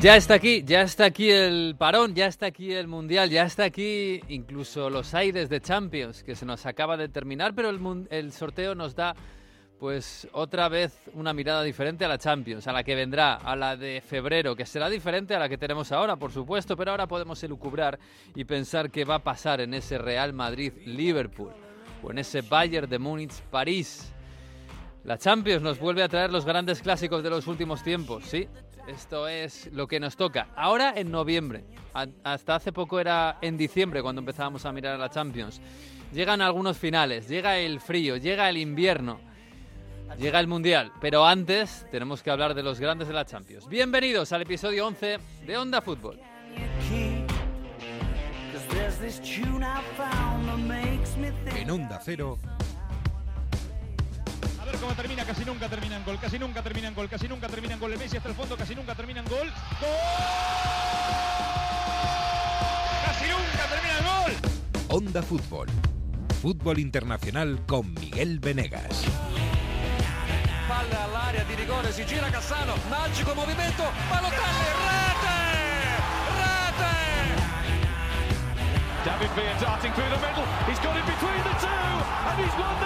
Ya está aquí, ya está aquí el parón, ya está aquí el Mundial, ya está aquí incluso los aires de Champions, que se nos acaba de terminar, pero el, el sorteo nos da pues otra vez una mirada diferente a la Champions, a la que vendrá, a la de febrero, que será diferente a la que tenemos ahora, por supuesto, pero ahora podemos elucubrar y pensar qué va a pasar en ese Real Madrid-Liverpool o en ese Bayern de Múnich-París. La Champions nos vuelve a traer los grandes clásicos de los últimos tiempos, ¿sí? Esto es lo que nos toca. Ahora en noviembre. Hasta hace poco era en diciembre cuando empezábamos a mirar a la Champions. Llegan algunos finales, llega el frío, llega el invierno, llega el Mundial. Pero antes tenemos que hablar de los grandes de la Champions. Bienvenidos al episodio 11 de Onda Fútbol. En Onda Cero cómo termina, casi nunca termina en gol, casi nunca termina en gol, casi nunca termina en gol. El Messi hasta el fondo, casi nunca termina en gol. ¡Gol! ¡Casi nunca termina en gol! Onda Fútbol. Fútbol internacional con Miguel Venegas. Palla all'area di rigore, si gira Cassano, magico movimento, Balotelli, rete! Rete! David Villa darting through the middle, he's got it between the two, and he's won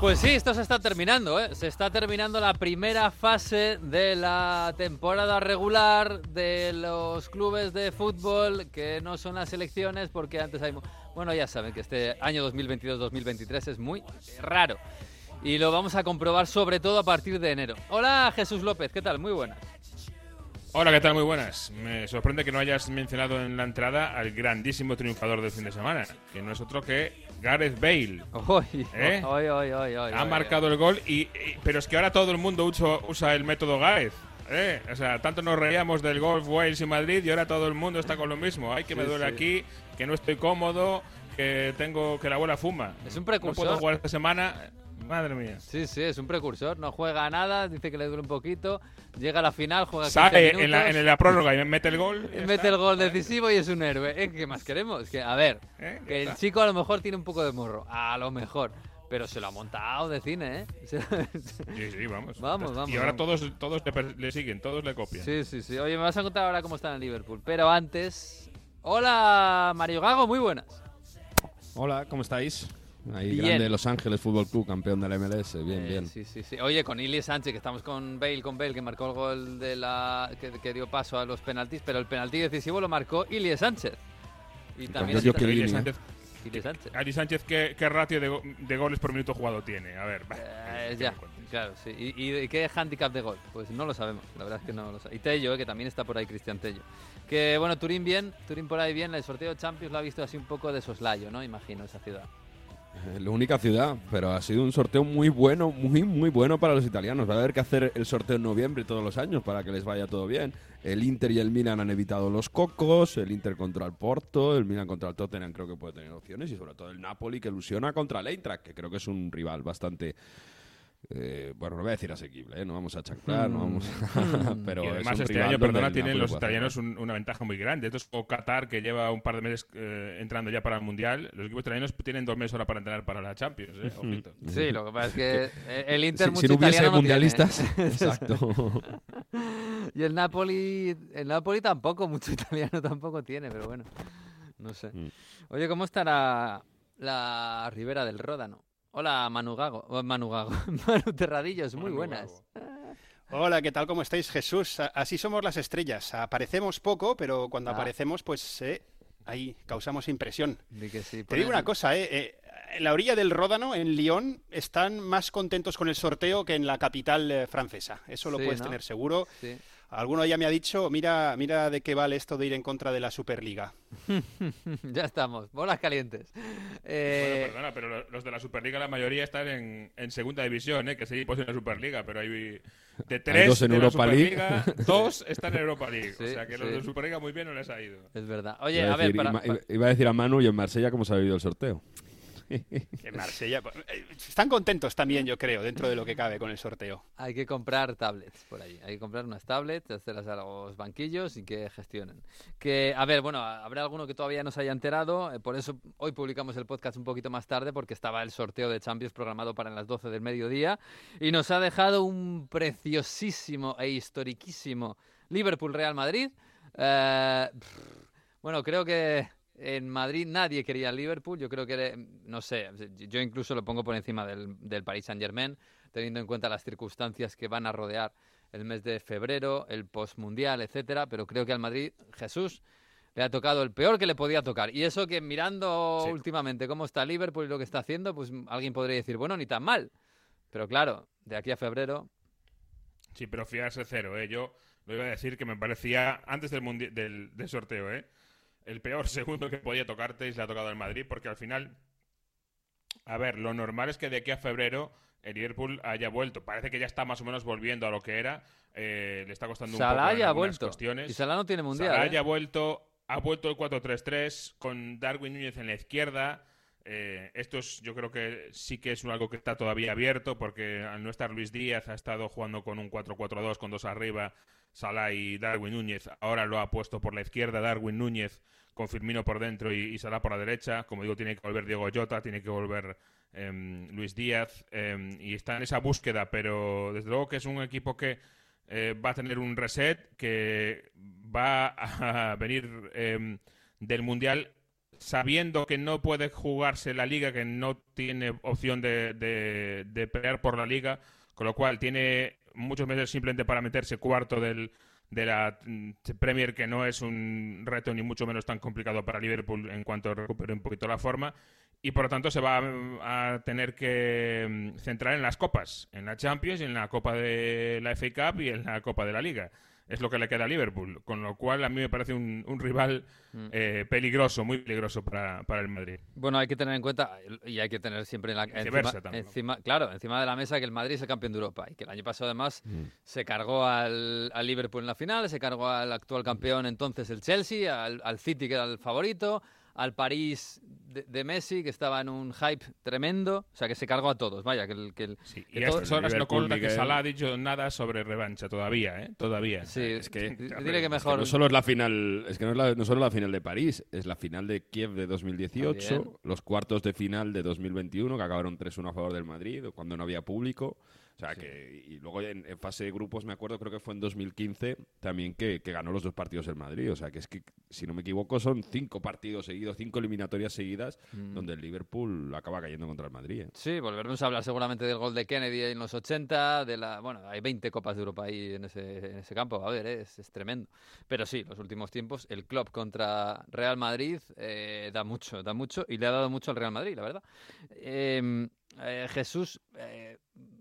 Pues sí, esto se está terminando, ¿eh? Se está terminando la primera fase de la temporada regular de los clubes de fútbol que no son las elecciones porque antes hay... Bueno, ya saben que este año 2022-2023 es muy raro. Y lo vamos a comprobar sobre todo a partir de enero. Hola Jesús López, ¿qué tal? Muy buenas. Hola, ¿qué tal? Muy buenas. Me sorprende que no hayas mencionado en la entrada al grandísimo triunfador del fin de semana, que no es otro que Gareth Bale. ¿Eh? ha marcado el gol, y, pero es que ahora todo el mundo usa, usa el método Gareth. ¿eh? O sea, tanto nos reíamos del golf Wales y Madrid y ahora todo el mundo está con lo mismo. Ay, que me duele aquí, que no estoy cómodo, que tengo que la abuela fuma. Es un precursor. No puedo jugar esta semana. Madre mía. Sí, sí, es un precursor. No juega nada, dice que le duele un poquito. Llega a la final, juega Sale en la, en la prórroga y mete el gol. mete el gol decisivo y es un héroe. ¿Eh? ¿Qué más queremos? Que, a ver, ¿Eh? que el chico a lo mejor tiene un poco de morro. A lo mejor. Pero se lo ha montado de cine, ¿eh? sí, sí, vamos. Vamos, vamos. Y ahora todos, todos le, siguen, todos le copian. Sí, sí, sí. Oye, me vas a contar ahora cómo está en Liverpool. Pero antes. Hola, Mario Gago, muy buenas. Hola, ¿cómo estáis? Ahí grande Los Ángeles Fútbol Club, campeón de la MLS, bien, eh, bien. Sí, sí, sí. Oye, con Ili Sánchez, que estamos con Bale, con Bale, que marcó el gol de la que, dio paso a los penaltis, pero el penalti decisivo lo marcó Ili Sánchez. Y también yo Ili Sánchez. Ili Sánchez. Ali Sánchez, ¿qué, ratio de, goles por minuto jugado tiene? A ver, eh, ya, claro, sí. ¿Y, qué handicap de gol? Pues no lo sabemos, la verdad es que no lo sabemos. Y Tello, eh, que también está por ahí, Cristian Tello. Que bueno, Turín bien, Turín por ahí bien, el sorteo de Champions lo ha visto así un poco de soslayo, ¿no? Imagino, esa ciudad. La única ciudad, pero ha sido un sorteo muy bueno, muy, muy bueno para los italianos. Va a haber que hacer el sorteo en noviembre todos los años para que les vaya todo bien. El Inter y el Milan han evitado los cocos, el Inter contra el Porto, el Milan contra el Tottenham creo que puede tener opciones y sobre todo el Napoli que ilusiona contra el Eintracht, que creo que es un rival bastante eh, bueno, no voy a decir asequible, ¿eh? no vamos a chanclar, no vamos mm. pero además este año, perdona, tienen los italianos una ventaja muy grande. Esto es como Qatar, que lleva un par de meses eh, entrando ya para el Mundial. Los equipos italianos tienen dos meses ahora para entrenar para la Champions, ¿eh? Sí, lo que pasa es que el Inter si, si no hubiese mundialistas, exacto. y el Napoli, el Napoli tampoco, mucho italiano tampoco tiene, pero bueno, no sé. Mm. Oye, ¿cómo estará la Ribera del Ródano? Hola, Manu Gago. Oh, Manu Gago. Manu Terradillos, muy buenas. Hola, ¿qué tal? ¿Cómo estáis, Jesús? Así somos las estrellas. Aparecemos poco, pero cuando ah. aparecemos, pues eh, ahí causamos impresión. Te digo una cosa, eh, eh, en la orilla del Ródano, en Lyon, están más contentos con el sorteo que en la capital eh, francesa. Eso lo puedes tener seguro. Sí. Alguno ya me ha dicho, mira, mira de qué vale esto de ir en contra de la Superliga. ya estamos, bolas calientes. Eh... perdona, pero los de la Superliga la mayoría están en, segunda división, ¿eh? que seguimos en la Superliga, pero hay de tres dos en de Europa la Superliga, League. dos están en Europa League. o sea que los de Superliga muy bien no les ha ido. Es verdad. Oye, a, ver, iba, a decir a Manu y en Marsella cómo se ha vivido el sorteo. que Marsella. Pues, eh, están contentos también, yo creo, dentro de lo que cabe con el sorteo. Hay que comprar tablets por ahí. Hay que comprar unas tablets, hacerlas a los banquillos y que gestionen. Que, a ver, bueno, habrá alguno que todavía no se haya enterado. Eh, por eso hoy publicamos el podcast un poquito más tarde, porque estaba el sorteo de Champions programado para las 12 del mediodía. Y nos ha dejado un preciosísimo e historiquísimo Liverpool-Real Madrid. Eh, bueno, creo que en Madrid nadie quería Liverpool. Yo creo que, no sé, yo incluso lo pongo por encima del, del Paris Saint-Germain, teniendo en cuenta las circunstancias que van a rodear el mes de febrero, el postmundial, etcétera. Pero creo que al Madrid, Jesús, le ha tocado el peor que le podía tocar. Y eso que mirando últimamente cómo está Liverpool y lo que está haciendo, pues alguien podría decir, bueno, ni tan mal. Pero claro, de aquí a febrero. Sí, pero fiarse cero, ¿eh? Yo lo iba a decir que me parecía, antes del, del, del sorteo, ¿eh? El peor segundo que podía tocarte y se le ha tocado el Madrid, porque al final, a ver, lo normal es que de aquí a febrero el Liverpool haya vuelto. Parece que ya está más o menos volviendo a lo que era. Eh, le está costando un poco haya vuelto. cuestiones. Y Salah no tiene mundial. Salah ¿eh? ha vuelto, ha vuelto el 4-3-3 con Darwin Núñez en la izquierda. Eh, esto es, yo creo que sí que es algo que está todavía abierto porque al no estar Luis Díaz ha estado jugando con un 4-4-2 con dos arriba Salah y Darwin Núñez. Ahora lo ha puesto por la izquierda Darwin Núñez con Firmino por dentro y, Salah por la derecha. Como digo, tiene que volver Diego Jota, tiene que volver em, Luis Díaz em, y está en esa búsqueda, pero desde luego que es un equipo que eh, va a tener un reset, que va a venir em, del Mundial sabiendo que no puede jugarse la liga, que no tiene opción de, de pelear por la liga, con lo cual tiene muchos meses simplemente para meterse cuarto del, de la mm, Premier, que no es un reto ni mucho menos tan complicado para Liverpool en cuanto recupere un poquito la forma. Y por lo tanto se va a tener que mm, centrar en las copas, en la Champions, en la Copa de la FA Cup y en la Copa de la Liga es lo que le queda a Liverpool. Con lo cual, a mí me parece un, rival mm. eh, peligroso, muy peligroso para, el Madrid. Bueno, hay que tener en cuenta, y hay que tener siempre en la, encima, claro, encima de la mesa que el Madrid es el campeón de Europa y que el año pasado además mm. se cargó al, Liverpool en la final, se cargó al actual campeón entonces el Chelsea, al, al City que era el favorito, al París de, Messi, que estaba en un hype tremendo, o sea, que se cargó a todos, vaya, que el... Que y a estas horas no cuenta que Salah ha dicho nada sobre revancha todavía, ¿eh? Todavía. Sí, es que... Dile que mejor... no solo es la final, es que no es la, no solo la final de París, es la final de Kiev de 2018, los cuartos de final de 2021, que acabaron 3-1 a favor del Madrid, cuando no había público. O sea, que, y luego en, fase de grupos, me acuerdo, creo que fue en 2015 también que, ganó los dos partidos el Madrid. O sea, que es que, si no me equivoco, son cinco partidos seguidos, cinco eliminatorias seguidas, mm. donde el Liverpool acaba cayendo contra el Madrid. ¿eh? Sí, volveremos a hablar seguramente del gol de Kennedy en los 80, de la, bueno, hay 20 Copas de Europa ahí en ese, en ese campo, a ver, ¿eh? es, es, tremendo. Pero sí, los últimos tiempos, el club contra Real Madrid eh, da mucho, da mucho, y le ha dado mucho al Real Madrid, la verdad. Em, Jesús,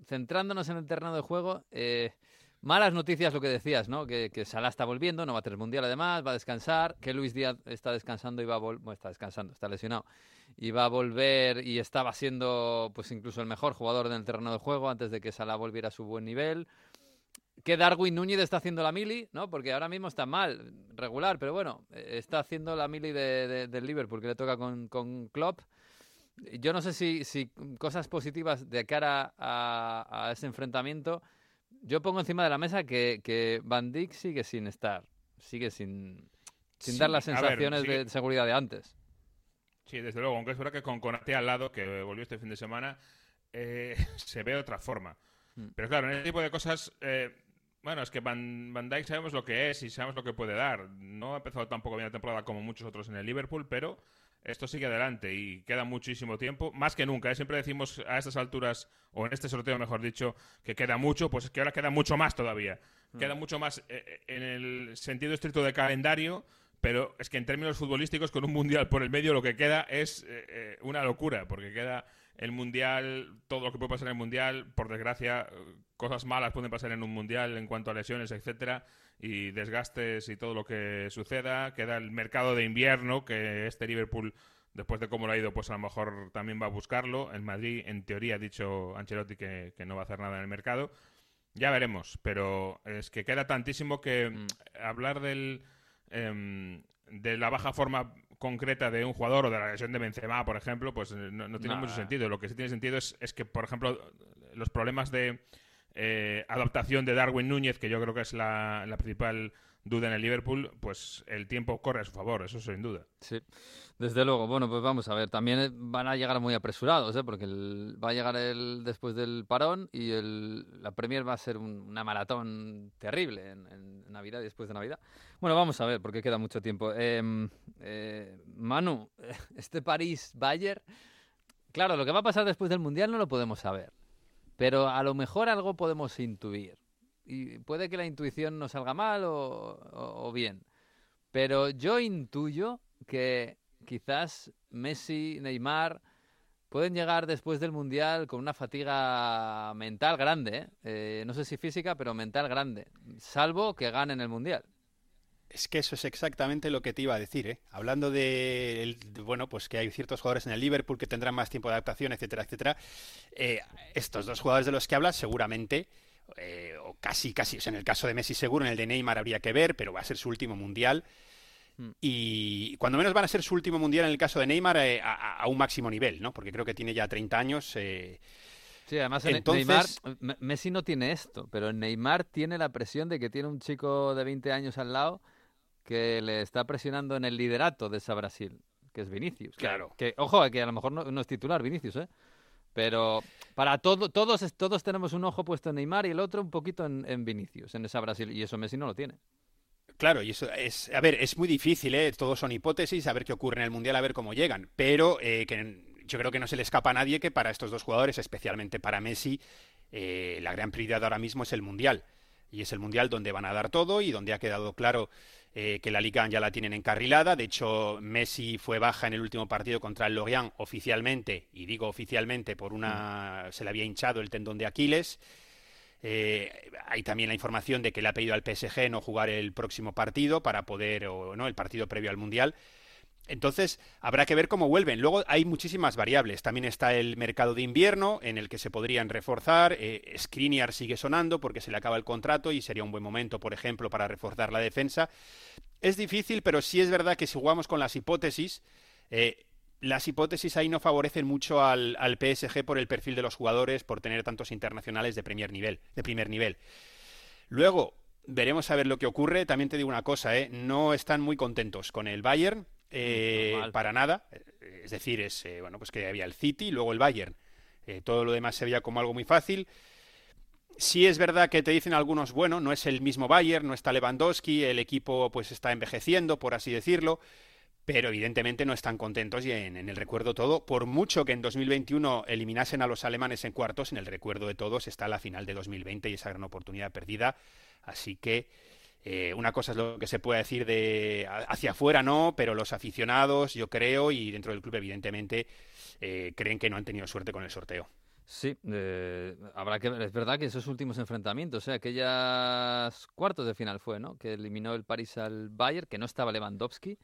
centrándonos en el terreno de juego, eh, malas noticias lo que decías, ¿no? Que, Salah está volviendo, no va a tener mundial además, va a descansar, que Luis Díaz está descansando y va a volver, está descansando, está lesionado, y va a volver y estaba siendo pues incluso el mejor jugador en el terreno de juego antes de que Salah volviera a su buen nivel. Que Darwin Núñez está haciendo la mili, ¿no? Porque ahora mismo está mal, regular, pero bueno, eh, está haciendo la mili de, del Liverpool, que le toca con, con Klopp yo no sé si, si cosas positivas de cara a, ese enfrentamiento. Yo pongo encima de la mesa que, que Van Dijk sigue sin estar, sigue sin, sin dar las sensaciones de seguridad de antes. Sí, desde luego, aunque es verdad que con Conate al lado, que volvió este fin de semana, eh, se ve de otra forma. Mm. Pero claro, en este tipo de cosas, eh, bueno, es que Van, Van Dijk sabemos lo que es y sabemos lo que puede dar. No ha empezado tampoco bien la temporada como muchos otros en el Liverpool, pero esto sigue adelante y queda muchísimo tiempo, más que nunca. ¿eh? Siempre decimos a estas alturas, o en este sorteo mejor dicho, que queda mucho, pues es que ahora queda mucho más todavía. Mm. Queda mucho más eh, eh, en el sentido estricto de calendario, pero es que en términos futbolísticos, con un mundial por el medio, lo que queda es una locura, porque queda el mundial, todo lo que puede pasar en el mundial, por desgracia, cosas malas pueden pasar en un mundial en cuanto a lesiones, etcétera y desgastes y todo lo que suceda. Queda el mercado de invierno, que este Liverpool, después de cómo lo ha ido, pues a lo mejor también va a buscarlo. En Madrid, en teoría, ha dicho Ancelotti que, no va a hacer nada en el mercado. Ya veremos, pero es que queda tantísimo que mm. hablar del, em, de la baja forma concreta de un jugador o de la lesión de Benzema, por ejemplo, pues eh, no, tiene mucho sentido. Lo que sí tiene sentido es, es que, por ejemplo, los problemas de eh, adaptación de Darwin Núñez, que yo creo que es la, la principal duda en el Liverpool, pues el tiempo corre a su favor, eso sin duda. Sí, desde luego. Bueno, pues vamos a ver. También van a llegar muy apresurados, ¿eh? porque va a llegar el después del parón y el, la Premier va a ser una maratón terrible en, Navidad y después de Navidad. Bueno, vamos a ver, porque queda mucho tiempo. Em, eh, Manu, este París-Bayern, claro, lo que va a pasar después del Mundial no lo podemos saber, pero a lo mejor algo podemos intuir y puede que la intuición no salga mal o, bien. Pero yo intuyo que quizás Messi, Neymar pueden llegar después del Mundial con una fatiga mental grande. ¿eh? Eh, no sé si física, pero mental grande. Salvo que ganen el Mundial. Es que eso es exactamente lo que te iba a decir, ¿eh? Hablando de, bueno, pues que hay ciertos jugadores en el Liverpool que tendrán más tiempo de adaptación, etcétera, etcétera. Eh, estos dos jugadores de los que hablas seguramente eh, o casi, casi, o sea, en el caso de Messi seguro, en el de Neymar habría que ver, pero va a ser su último mundial. Hmm. Y cuando menos van a ser su último mundial en el caso de Neymar eh, a, un máximo nivel, ¿no? Porque creo que tiene ya 30 años. Eh. Sí, además Neymar, Messi no tiene esto, pero Neymar tiene la presión de que tiene un chico de 20 años al lado que le está presionando en el liderato de esa Brasil, que es Vinicius. Claro. Que, ojo, que a lo mejor no, no es titular Vinicius, ¿eh? Pero para todo, todos, todos tenemos un ojo puesto en Neymar y el otro un poquito en, Vinicius, en esa Brasil, y eso Messi no lo tiene. Claro, y eso es, a ver, es muy difícil, ¿eh? todos son hipótesis, a ver qué ocurre en el Mundial, a ver cómo llegan, pero eh, que yo creo que no se le escapa a nadie que para estos dos jugadores, especialmente para Messi, eh, la gran prioridad ahora mismo es el Mundial. Y es el Mundial donde van a dar todo y donde ha quedado claro eh, que la Liga ya la tienen encarrilada. De hecho, Messi fue baja en el último partido contra el Lorient oficialmente, y digo oficialmente, por una. se le había hinchado el tendón de Aquiles. Eh, hay también la información de que le ha pedido al PSG no jugar el próximo partido para poder, o no, el partido previo al Mundial. Entonces, habrá que ver cómo vuelven. Luego hay muchísimas variables. También está el mercado de invierno, en el que se podrían reforzar. Eh, sigue sonando porque se le acaba el contrato y sería un buen momento, por ejemplo, para reforzar la defensa. Es difícil, pero sí es verdad que si jugamos con las hipótesis, eh, las hipótesis ahí no favorecen mucho al, al, PSG por el perfil de los jugadores, por tener tantos internacionales de primer nivel. De primer nivel. Luego, veremos a ver lo que ocurre. También te digo una cosa, ¿eh? no están muy contentos con el Bayern eh, para nada. Eh, es decir, es eh, bueno, pues que había el City, luego el Bayern. todo lo demás se veía como algo muy fácil. Sí es verdad que te dicen algunos, bueno, no es el mismo Bayern, no está Lewandowski, el equipo pues está envejeciendo, por así decirlo, pero evidentemente no están contentos y en, en, el recuerdo todo, por mucho que en 2021 eliminasen a los alemanes en cuartos, en el recuerdo de todos está la final de 2020 y esa gran oportunidad perdida. Así que eh, una cosa es lo que se puede decir de hacia afuera, no, pero los aficionados, yo creo, y dentro del club, evidentemente, eh, creen que no han tenido suerte con el sorteo. Sí, eh, habrá que es verdad que esos últimos enfrentamientos, sea, aquellas cuartos de final fue, ¿no? Que eliminó el París al Bayern, que no estaba Lewandowski,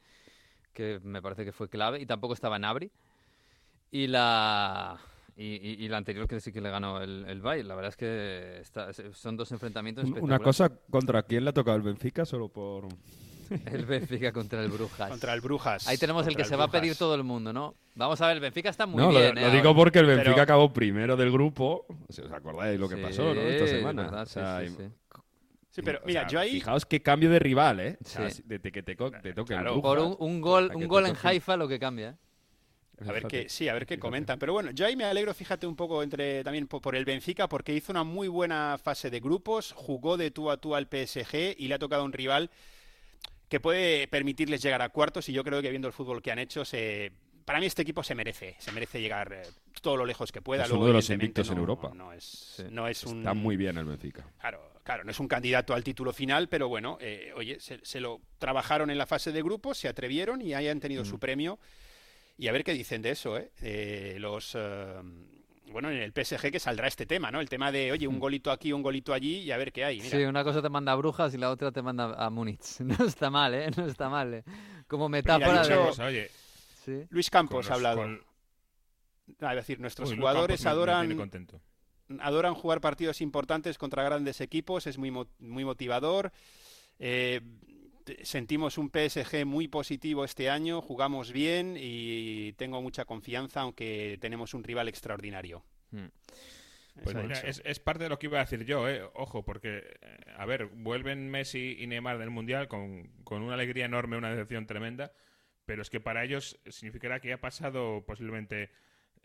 que me parece que fue clave, y tampoco estaba Nabri. Y la y, la anterior que sí que le ganó el, el Bayern. La verdad es que son dos enfrentamientos Una cosa, ¿contra quién le ha tocado el Benfica? Solo por... El Benfica contra el Brujas. Contra el Brujas. Ahí tenemos el que se va a pedir todo el mundo, ¿no? Vamos a ver, el Benfica está muy bien. Lo, lo ¿eh? digo porque el Benfica acabó primero del grupo. Si os acordáis lo que pasó, ¿no? Esta semana. sí, pero mira, yo ahí. Fijaos qué cambio de rival, ¿eh? de, que te, toque el Por un, gol, un gol en Haifa lo que cambia, ¿eh? A ver qué, sí, a ver qué comentan. Pero bueno, yo ahí me alegro, fíjate un poco entre también por, el Benfica, porque hizo una muy buena fase de grupos, jugó de tú a tú al PSG y le ha tocado un rival que puede permitirles llegar a cuartos. Y yo creo que viendo el fútbol que han hecho, se, para mí este equipo se merece, se merece llegar eh, todo lo lejos que pueda. Es uno de los invictos en Europa. No, es, no es un... Está muy bien el Benfica. Claro, claro, no es un candidato al título final, pero bueno, eh, oye, se, lo trabajaron en la fase de grupos, se atrevieron y hayan tenido su mm. premio. Y a ver qué dicen de eso, ¿eh? eh los. Eh, bueno, en el PSG que saldrá este tema, ¿no? El tema de, oye, un hmm. golito aquí, un golito allí y a ver qué hay. Sí, una cosa te manda a Brujas y la otra te manda a Múnich. No está mal, ¿eh? No está mal, ¿eh? Como metáfora de... Luis Campos ha hablado. Ah, es decir, nuestros jugadores adoran... adoran jugar partidos importantes contra grandes equipos, es muy, muy motivador. Eh, sentimos un PSG muy positivo este año, jugamos bien y tengo mucha confianza, aunque tenemos un rival extraordinario. Hmm. Pues es, parte de lo que iba a decir yo, ¿eh? ojo, porque, eh, a ver, vuelven Messi y Neymar del Mundial con, con una alegría enorme, una decepción tremenda, pero es que para ellos significará que ha pasado posiblemente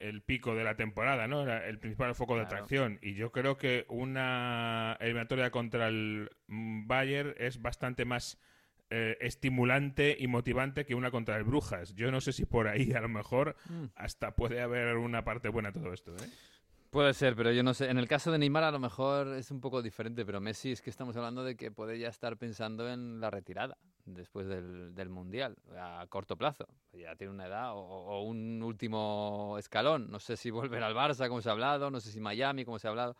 el pico de la temporada, ¿no? el principal foco de atracción. Y yo creo que una eliminatoria contra el Bayern es bastante más eh, estimulante y motivante que una contra el Brujas. Yo no sé si por ahí a lo mejor mm. hasta puede haber una parte buena de todo esto, ¿eh? Puede ser, pero yo no sé. En el caso de Neymar a lo mejor es un poco diferente, pero Messi es que estamos hablando de que puede ya estar pensando en la retirada después del, del Mundial, a corto plazo. Ya tiene una edad o, un último escalón. No sé si volver al Barça, como se ha hablado, no sé si Miami, como se ha hablado,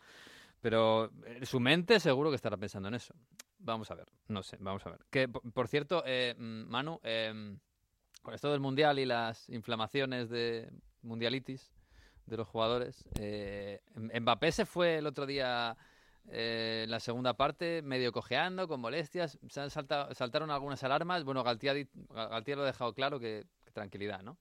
pero en su mente seguro que estará pensando en eso. Vamos a ver, no sé, vamos a ver. Que, por, cierto, eh, Manu, eh, con esto del Mundial y las inflamaciones de mundialitis de los jugadores. Eh, Mbappé se fue el otro día eh, en la segunda parte, medio cojeando, con molestias. Se han saltaron algunas alarmas. Bueno, Galtier, lo ha dejado claro que, tranquilidad, ¿no?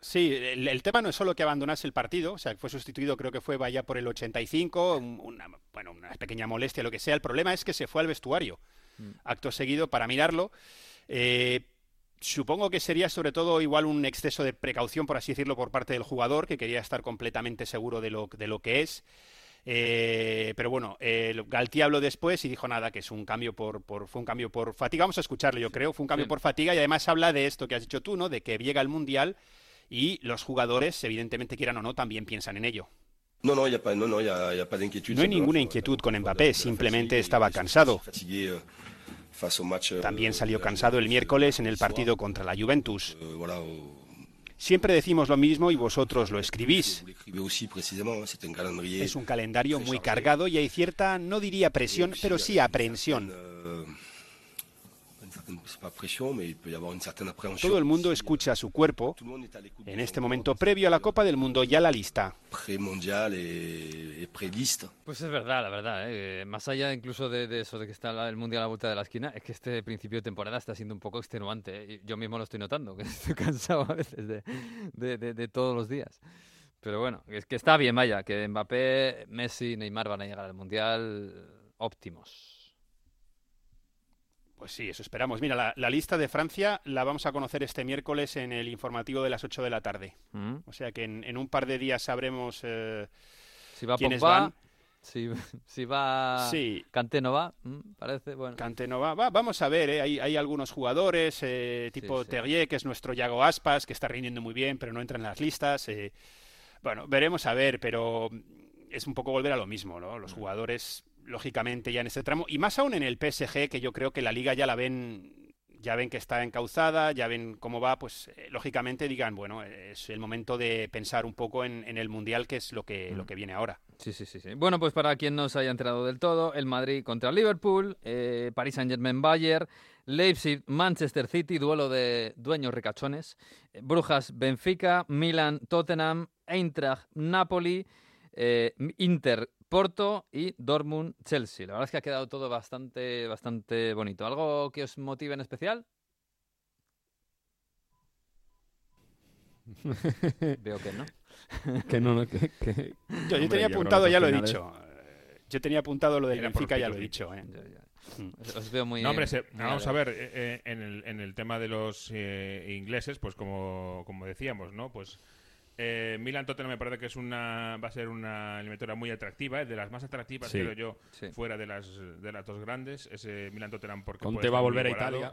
Sí, el, tema no es solo que abandonase el partido, o sea, que fue sustituido, creo que fue vaya por el 85, una, bueno, una pequeña molestia, lo que sea. El problema es que se fue al vestuario, mm. acto seguido, para mirarlo. Eh, Supongo que sería sobre todo igual un exceso de precaución, por así decirlo, por parte del jugador, que quería estar completamente seguro de lo, de lo que es. Eh, pero bueno, eh, Galti habló después y dijo nada, que es un cambio por, por, fue un cambio por fatiga. Vamos a escucharlo, yo creo. Fue un cambio por fatiga y además habla de esto que has dicho tú, ¿no? De que llega el Mundial y los jugadores, evidentemente quieran o no, también piensan en ello. No, no, no, no, no hay ninguna inquietud con Mbappé, simplemente estaba cansado. También salió cansado el miércoles en el partido contra la Juventus. Siempre decimos lo mismo y vosotros lo escribís. Es un calendario muy cargado y hay cierta, no diría presión, pero sí aprensión. Todo el mundo escucha a su cuerpo en este momento previo a la Copa del Mundo ya la lista. Pues es verdad, la verdad. ¿eh? Más allá incluso de, eso de que está el Mundial a la vuelta de la esquina, es que este principio de temporada está siendo un poco extenuante. ¿eh? Yo mismo lo estoy notando, que estoy cansado a veces de, todos los días. Pero bueno, es que está bien, vaya, que Mbappé, Messi, Neymar van a llegar al Mundial óptimos. Pues sí, eso esperamos. Mira, la, lista de Francia la vamos a conocer este miércoles en el informativo de las 8 de la tarde. Mm. O sea que en, un par de días sabremos eh, si va quiénes van. Si, si va sí. no va, mm, parece. Bueno. no va. Vamos a ver, eh, hay, hay, algunos jugadores, eh, tipo Terrier, que es nuestro Yago Aspas, que está rindiendo muy bien, pero no entra en las listas. bueno, veremos a ver, pero es un poco volver a lo mismo, ¿no? Los mm. jugadores lógicamente ya en este tramo, y más aún en el PSG, que yo creo que la liga ya la ven ya ven que está encauzada, ya ven cómo va, pues eh, lógicamente digan, bueno, es el momento de pensar un poco en, el Mundial, que es lo que, lo mm. que viene ahora. Sí, sí, sí, sí. Bueno, pues para quien no se haya enterado del todo, el Madrid contra Liverpool, eh, Paris Saint-Germain-Bayern, Leipzig, Manchester City, duelo de dueños ricachones, eh, Brujas, Benfica, Milan, Tottenham, Eintracht, Napoli, Inter, Porto y Dortmund Chelsea. La verdad es que ha quedado todo bastante, bastante bonito. ¿Algo que os motive en especial? Veo que no. que no, que, Yo, tenía apuntado, ya lo he dicho. Yo tenía apuntado lo del Benfica, ya lo he dicho. ¿eh? Mm. Os veo muy. No, hombre, vamos a ver, eh, eh, en, el, en, el, tema de los ingleses, pues como, como decíamos, ¿no? Pues eh, Milan Tottenham me parece que es una va a ser una eliminatoria muy atractiva, de las más atractivas creo yo, fuera de las de las dos grandes. Ese Milan Tottenham porque Conte va a volver a Italia.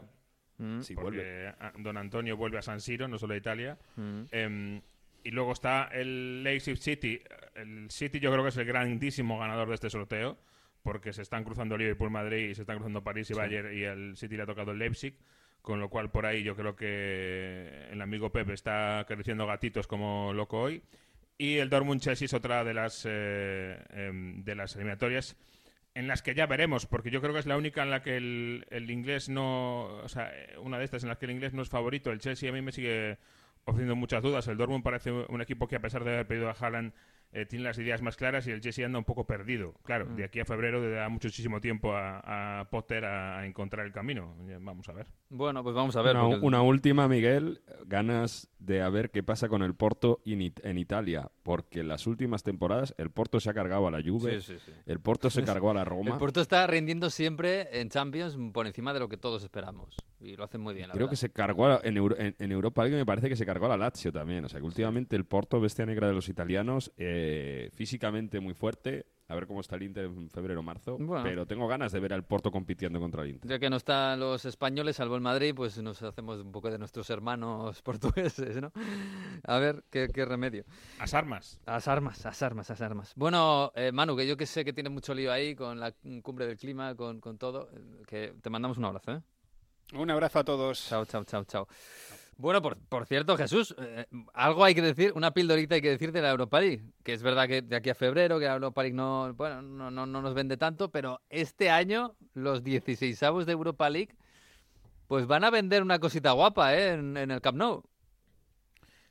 Mm. porque Don Antonio vuelve a San Siro, no solo a Italia. Mm. Em, y luego está el Leipzig City. El City yo creo que es el grandísimo ganador de este sorteo, porque se están cruzando Liverpool, Madrid, y se están cruzando París y Bayern, y el City le ha tocado el Leipzig con lo cual por ahí yo creo que el amigo Pepe está acariciando gatitos como loco hoy. Y el Dortmund Chelsea es otra de las, eh, em, de las eliminatorias en las que ya veremos, porque yo creo que es la única en la que el, el, inglés no, o sea, una de estas en las que el inglés no es favorito. El Chelsea a mí me sigue ofreciendo muchas dudas. El Dortmund parece un equipo que a pesar de haber pedido a Haaland eh, tiene las ideas más claras y el Jesse anda un poco perdido. Claro, de aquí a febrero le da muchísimo tiempo a, Potter a, encontrar el camino. Vamos a ver. Bueno, pues vamos a ver. Una, última, Miguel. Ganas de a ver qué pasa con el Porto en, Italia. Porque las últimas temporadas el Porto se ha cargado a la Juve, el Porto se cargó a la Roma. El Porto está rindiendo siempre en Champions por encima de lo que todos esperamos. Y lo hacen muy bien, Creo que se cargó en, en, Europa League, me parece que se cargó a la Lazio también. O sea, que últimamente el Porto, bestia negra de los italianos... Eh, eh, físicamente muy fuerte. A ver cómo está el Inter en febrero o marzo. Pero tengo ganas de ver al Porto compitiendo contra el Inter. Ya que no están los españoles, salvo el Madrid, pues nos hacemos un poco de nuestros hermanos portugueses, ¿no? A ver qué, remedio. As armas. As armas, as armas, as armas. Bueno, eh, Manu, que yo que sé que tiene mucho lío ahí con la cumbre del clima, con, con todo, que te mandamos un abrazo, ¿eh? Un abrazo a todos. Chao, chao, chao, chao. Bueno, por, por cierto, Jesús, eh, algo hay que decir, una pildorita hay que decir de la Europa League, que es verdad que de aquí a febrero, que la Europa League no, bueno, no, no, nos vende tanto, pero este año los 16 avos de Europa League pues van a vender una cosita guapa ¿eh? en, el Camp Nou.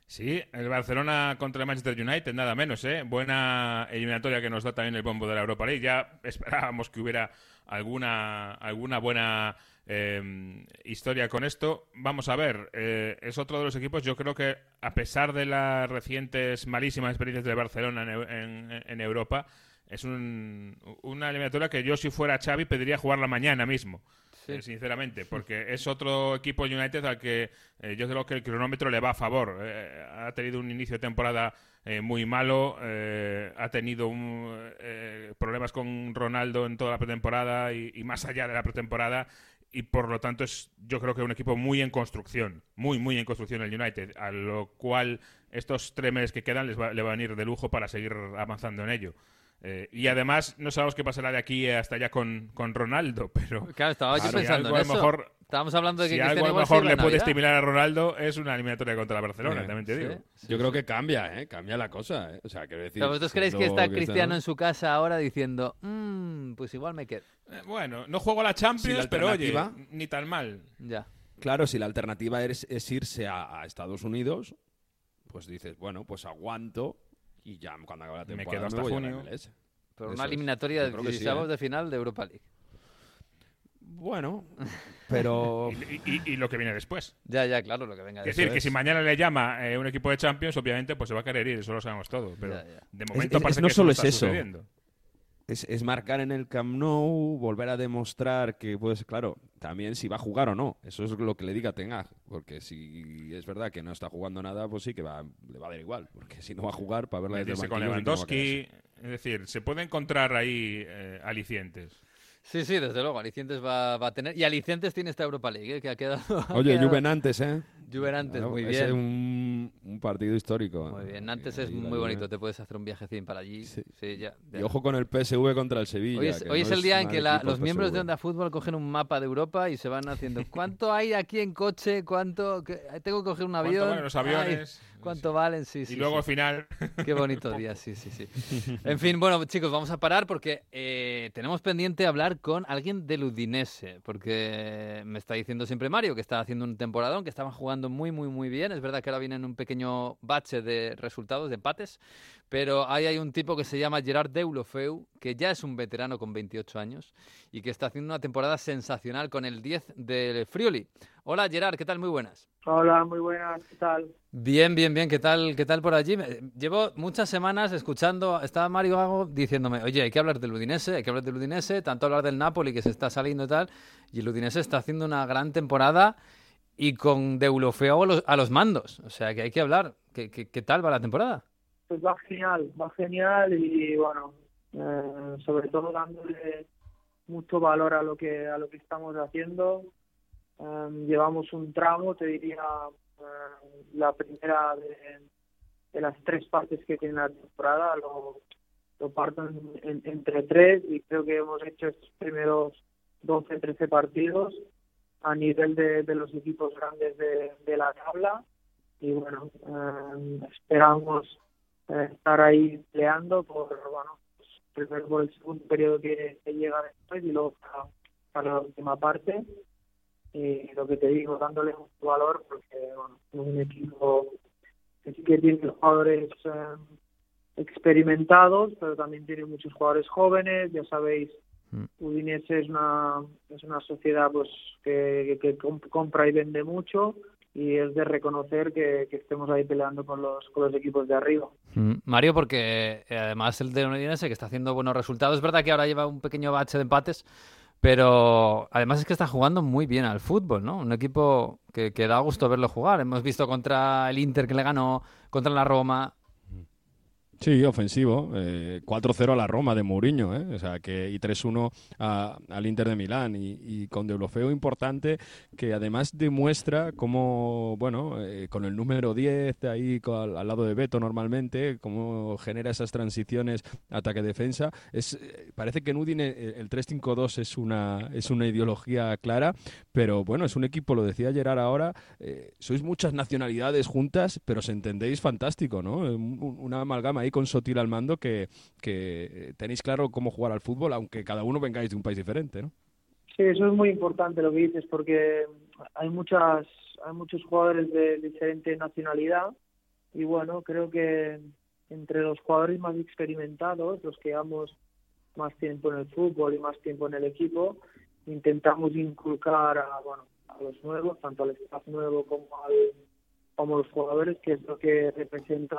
Sí, el Barcelona contra el Manchester United, nada menos, ¿eh? Buena eliminatoria que nos da también el bombo de la Europa League. Ya esperábamos que hubiera alguna, alguna buena Em, historia con esto. Vamos a ver, eh, es otro de los equipos, yo creo que a pesar de las recientes malísimas experiencias de Barcelona en, Europa, es una eliminatoria que yo si fuera Xavi pediría jugarla mañana mismo. Eh, sinceramente, porque es otro equipo United al que eh, yo creo que el cronómetro le va a favor. ha tenido un inicio de temporada muy malo, ha tenido problemas con Ronaldo en toda la pretemporada y, más allá de la pretemporada y por lo tanto es yo creo que un equipo muy en construcción, muy, muy en construcción el United, a lo cual estos tres meses que quedan les va, le van a ir de lujo para seguir avanzando en ello. Eh, y además, no sabemos qué pasará de aquí hasta allá con, con Ronaldo, pero. Claro, estaba yo pensando en eso. Mejor, Estábamos hablando de que si algo a lo mejor le puede estimular a Ronaldo es una eliminatoria contra la Barcelona, también te digo. yo creo que cambia, ¿eh? Cambia la cosa, ¿eh? O sea, quiero decir. ¿Vosotros creéis que está Cristiano en su casa ahora diciendo, mmm, pues igual me quedo? Eh, bueno, no juego a la Champions, pero oye, ni tan mal. Ya. Claro, si la alternativa es, irse a, Estados Unidos, pues dices, bueno, pues aguanto y ya cuando acabe la temporada me quedo hasta junio. Pero una eliminatoria de, ¿eh? de final de Europa League. Bueno, pero... y, lo que viene después. Ya, ya, claro, lo que venga después. Es decir, que si mañana le llama eh, un equipo de Champions, obviamente pues se va a querer ir, eso lo sabemos todo. Pero de momento parece no que solo es eso. Es, marcar en el Camp Nou, volver a demostrar que, pues claro, también si va a jugar o no. Eso es lo que le diga Ten Porque si es verdad que no está jugando nada, pues sí que va, le va a dar igual. Porque si no va a jugar, para verla desde el con Lewandowski, es decir, se puede encontrar ahí eh, alicientes. Sí, sí, desde luego. Alicientes va, va, a tener. Y Alicientes tiene esta Europa League, ¿eh? que ha quedado. Oye, Juvenantes, ¿eh? Juvenantes, muy bien. Es un, un, partido histórico. Muy bien. Nantes es muy bonito. Te puedes hacer un viajecín para allí. Sí. ya, Y ojo con el PSV contra el Sevilla. Hoy es, el día en que los miembros de Onda Fútbol cogen un mapa de Europa y se van haciendo. ¿Cuánto hay aquí en coche? ¿Cuánto? Tengo que coger un avión. ¿Cuánto valen los aviones? ¿Cuánto valen? Sí, sí. Y luego al final. Qué bonito día, sí, sí, sí. En fin, bueno, chicos, vamos a parar porque eh, tenemos pendiente hablar con alguien del Udinese. Porque me está diciendo siempre Mario que está haciendo un temporadón, que estaban jugando muy, muy, muy bien. Es verdad que ahora vienen un pequeño bache de resultados, de empates. Pero ahí hay un tipo que se llama Gerard Deulofeu, que ya es un veterano con 28 años y que está haciendo una temporada sensacional con el 10 del Friuli. Hola Gerard, ¿qué tal? Muy buenas. Hola, muy buenas, ¿qué tal? Bien, bien, bien, ¿qué tal, qué tal por allí? Llevo muchas semanas escuchando, estaba Mario Gago diciéndome, oye, hay que hablar del Udinese, hay que hablar del Udinese, tanto hablar del Napoli que se está saliendo y tal, y el Udinese está haciendo una gran temporada y con Deulofeo a los, a los mandos, o sea que hay que hablar. ¿Qué, qué, tal va la temporada? Pues va genial, va genial y bueno, eh, sobre todo dándole mucho valor a lo que a lo que estamos haciendo Em, llevamos un tramo, te diría, em, la primera de, las tres partes que tiene la temporada, lo, lo parto entre tres y creo que hemos hecho estos primeros 12, 13 partidos a nivel de, los equipos grandes de, la tabla. Y bueno, em, esperamos eh, estar ahí peleando por, bueno, pues, primero por el segundo periodo que, llega después y luego para la última parte y lo que te digo, dándole un valor porque bueno, es un equipo que sí que tiene jugadores eh, experimentados, pero también tiene muchos jugadores jóvenes, ya sabéis, mm. Udinese es una, es una sociedad pues que, que, compra y vende mucho y es de reconocer que, estemos ahí peleando con los, con los equipos de arriba. Mm. Mario, porque eh, además el de Udinese que está haciendo buenos resultados, es verdad que ahora lleva un pequeño bache de empates, pero además es que está jugando muy bien al fútbol, ¿no? Un equipo que, que da gusto verlo jugar. Hemos visto contra el Inter que le ganó, contra la Roma, Sí, ofensivo. 4-0 eh, a la Roma de Mourinho, ¿eh? o sea, que, y 3-1 al Inter de Milán. Y, y, con Deulofeu importante que además demuestra cómo, bueno, eh, con el número 10 ahí al, lado de Beto normalmente, cómo genera esas transiciones ataque-defensa. Es, parece que en Udine el 3-5-2 es una, es una ideología clara, pero bueno, es un equipo, lo decía Gerard ahora, sois muchas nacionalidades juntas, pero os entendéis fantástico, ¿no? Una amalgama con Sotil al mando que, que tenéis claro cómo jugar al fútbol, aunque cada uno vengáis de un país diferente, ¿no? Sí, eso es muy importante lo que dices, porque hay muchas hay muchos jugadores de diferente nacionalidad y bueno, creo que entre los jugadores más experimentados, los que llevamos más tiempo en el fútbol y más tiempo en el equipo, intentamos inculcar a, bueno, a los nuevos, tanto al staff nuevo como, al, como a los jugadores, que es lo que representa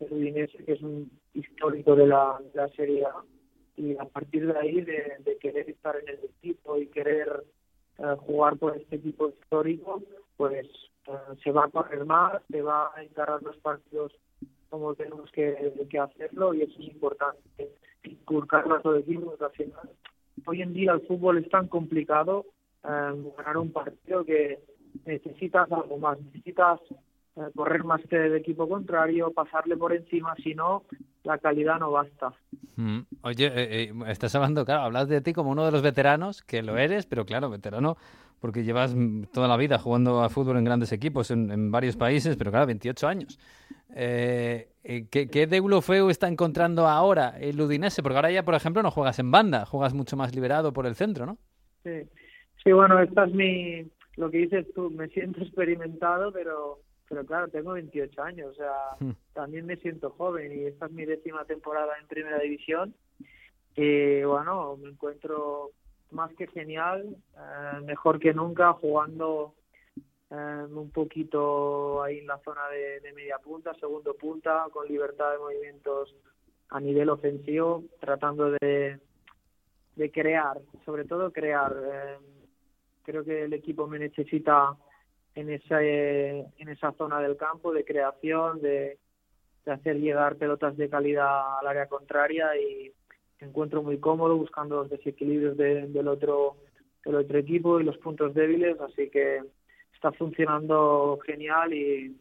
Udinese, que es un histórico de la, la Serie A, y a partir de ahí de, querer estar en el equipo y querer eh, jugar por este equipo histórico, pues eh, se va a correr más, se va a encargar los partidos como tenemos que, que hacerlo y eso es importante, inculcarlo a todo equipo, al final. Hoy en día el fútbol es tan complicado eh, ganar un partido que necesitas algo más, necesitas correr más que el equipo contrario, pasarle por encima, si no, la calidad no basta. Mm. Oye, eh, eh, estás hablando, claro, hablas de ti como uno de los veteranos, que lo eres, pero claro, veterano, porque llevas toda la vida jugando a fútbol en grandes equipos en, varios países, pero claro, 28 años. Eh, ¿qué, ¿Qué Deulofeu está encontrando ahora el Udinese? Porque ahora ya, por ejemplo, no juegas en banda, juegas mucho más liberado por el centro, ¿no? Sí, sí bueno, esta es mi, lo que dices tú, me siento experimentado, pero pero claro, tengo 28 años, o sea, hmm. también me siento joven y esta es mi décima temporada en Primera División y bueno, me encuentro más que genial, eh, mejor que nunca jugando eh, un poquito ahí en la zona de, media punta, segundo punta, con libertad de movimientos a nivel ofensivo, tratando de, de crear, sobre todo crear. Eh, creo que el equipo me necesita en esa, en esa zona del campo de creación, de, hacer llegar pelotas de calidad al área contraria y me encuentro muy cómodo buscando los desequilibrios del otro del otro equipo y los puntos débiles, así que está funcionando genial y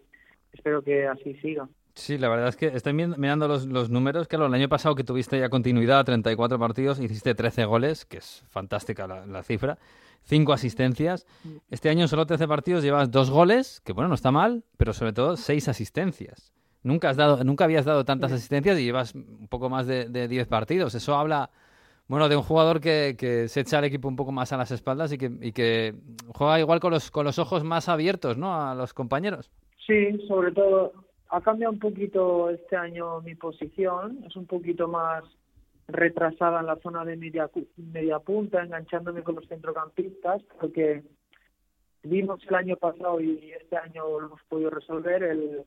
espero que así siga. Sí, la verdad es que estoy mirando los, los números. Claro, el año pasado que tuviste ya continuidad, 34 partidos, hiciste 13 goles, que es fantástica la, la cifra cinco asistencias. Mm. Este año solo 13 partidos llevas dos goles, que bueno, no está mal, pero sobre todo seis asistencias. Nunca, has dado, nunca habías dado tantas asistencias y llevas un poco más de, de 10 partidos. Eso habla, bueno, de un jugador que, que, se echa al equipo un poco más a las espaldas y que, y que juega igual con los, con los ojos más abiertos, ¿no? A los compañeros. Sí, sobre todo ha cambiado un poquito este año mi posición. Es un poquito más retrasada en la zona de media, media punta, enganchándome con los centrocampistas, porque vimos el año pasado y este año lo hemos podido resolver el,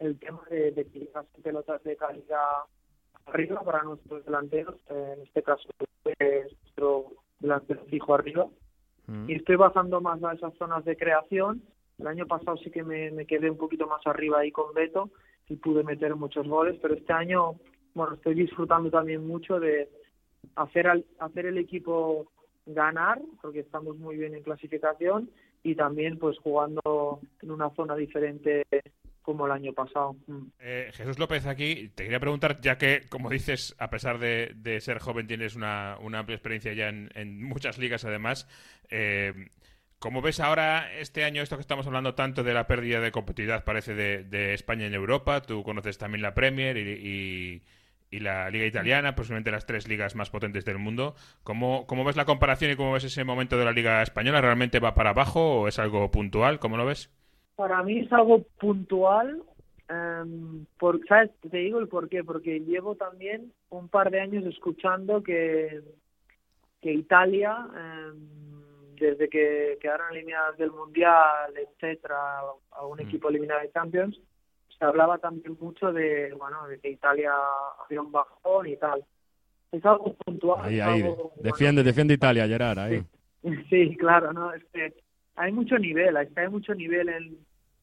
el tema de, de pelotas de calidad arriba para nuestros delanteros, en este caso es nuestro delantero fijo arriba. Mm. Y estoy bajando más a esas zonas de creación. El año pasado sí que me, quedé un poquito más arriba ahí con Beto y pude meter muchos goles, pero este año bueno, estoy disfrutando también mucho de hacer, al, hacer el equipo ganar, porque estamos muy bien en clasificación, y también pues jugando en una zona diferente como el año pasado. Mm. Eh, Jesús López aquí, te quería preguntar, ya que, como dices, a pesar de, ser joven, tienes una, amplia experiencia ya en, muchas ligas además, eh, ¿Cómo ves ahora este año esto que estamos hablando tanto de la pérdida de competitividad, parece, de, España en Europa? Tú conoces también la Premier y, y la Liga Italiana, posiblemente las tres ligas más potentes del mundo. ¿Cómo, ¿Cómo, ves la comparación y cómo ves ese momento de la Liga Española? ¿Realmente va para abajo o es algo puntual? ¿Cómo lo ves? Para mí es algo puntual em, por, ¿sabes? Te digo el por qué, porque llevo también un par de años escuchando que, que Italia, em, desde que quedaron eliminadas del Mundial, etcétera, a un mm. equipo eliminado de Champions, se hablaba también mucho de, bueno, de que Italia había un bajón y tal. Es algo puntual. Ahí, ahí. defiende, defiende Italia, Gerard, ahí. Sí. claro, ¿no? Este, hay mucho nivel, hay mucho nivel en,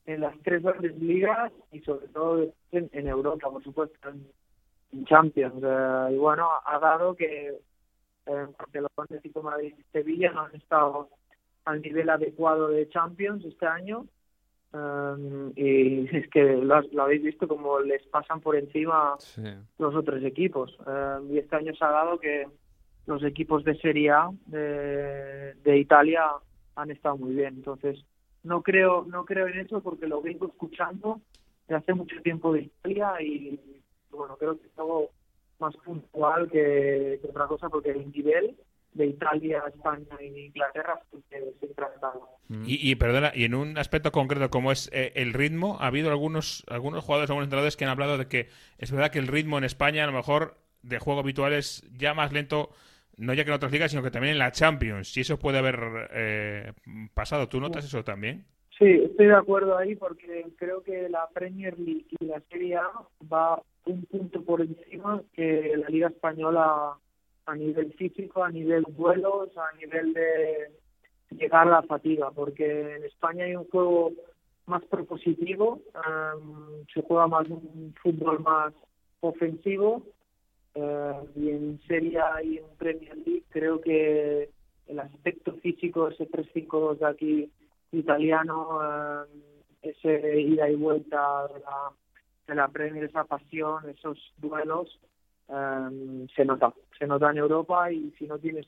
en las tres grandes ligas y sobre todo en, Europa, por supuesto, en, Champions. Eh, y bueno, ha dado que eh, Barcelona, Atlético Madrid y Sevilla no han estado al nivel adecuado de Champions este año. Um, y es que lo, habéis visto como les pasan por encima los otros equipos. y este año se ha dado que los equipos de Serie A de, de Italia han estado muy bien. Entonces, no creo no creo en eso porque lo vengo escuchando de hace mucho tiempo de Italia y bueno, creo que algo más puntual que, otra cosa porque el nivel de Italia, España y Inglaterra ha estado. Y, y, perdona, y en un aspecto concreto como es eh, el ritmo, ha habido algunos algunos jugadores, algunos entrenadores que han hablado de que es verdad que el ritmo en España a lo mejor de juego habitual es ya más lento no ya que en otras ligas, sino que también en la Champions. Si eso puede haber eh, pasado, ¿tú notas eso también? Sí, estoy de acuerdo ahí porque creo que la Premier League y la Serie A va un punto por encima que la Liga Española a nivel físico, a nivel vuelos, a nivel de llegar a la fatiga, porque en España hay un juego más propositivo, se juega más un fútbol más ofensivo eh, y en Serie A y en Premier League creo que el aspecto físico, ese 3-5-2 de aquí italiano, eh, ese ida y vuelta de la, de la Premier, esa pasión, esos duelos, eh, se nota, se nota en Europa y si no tienes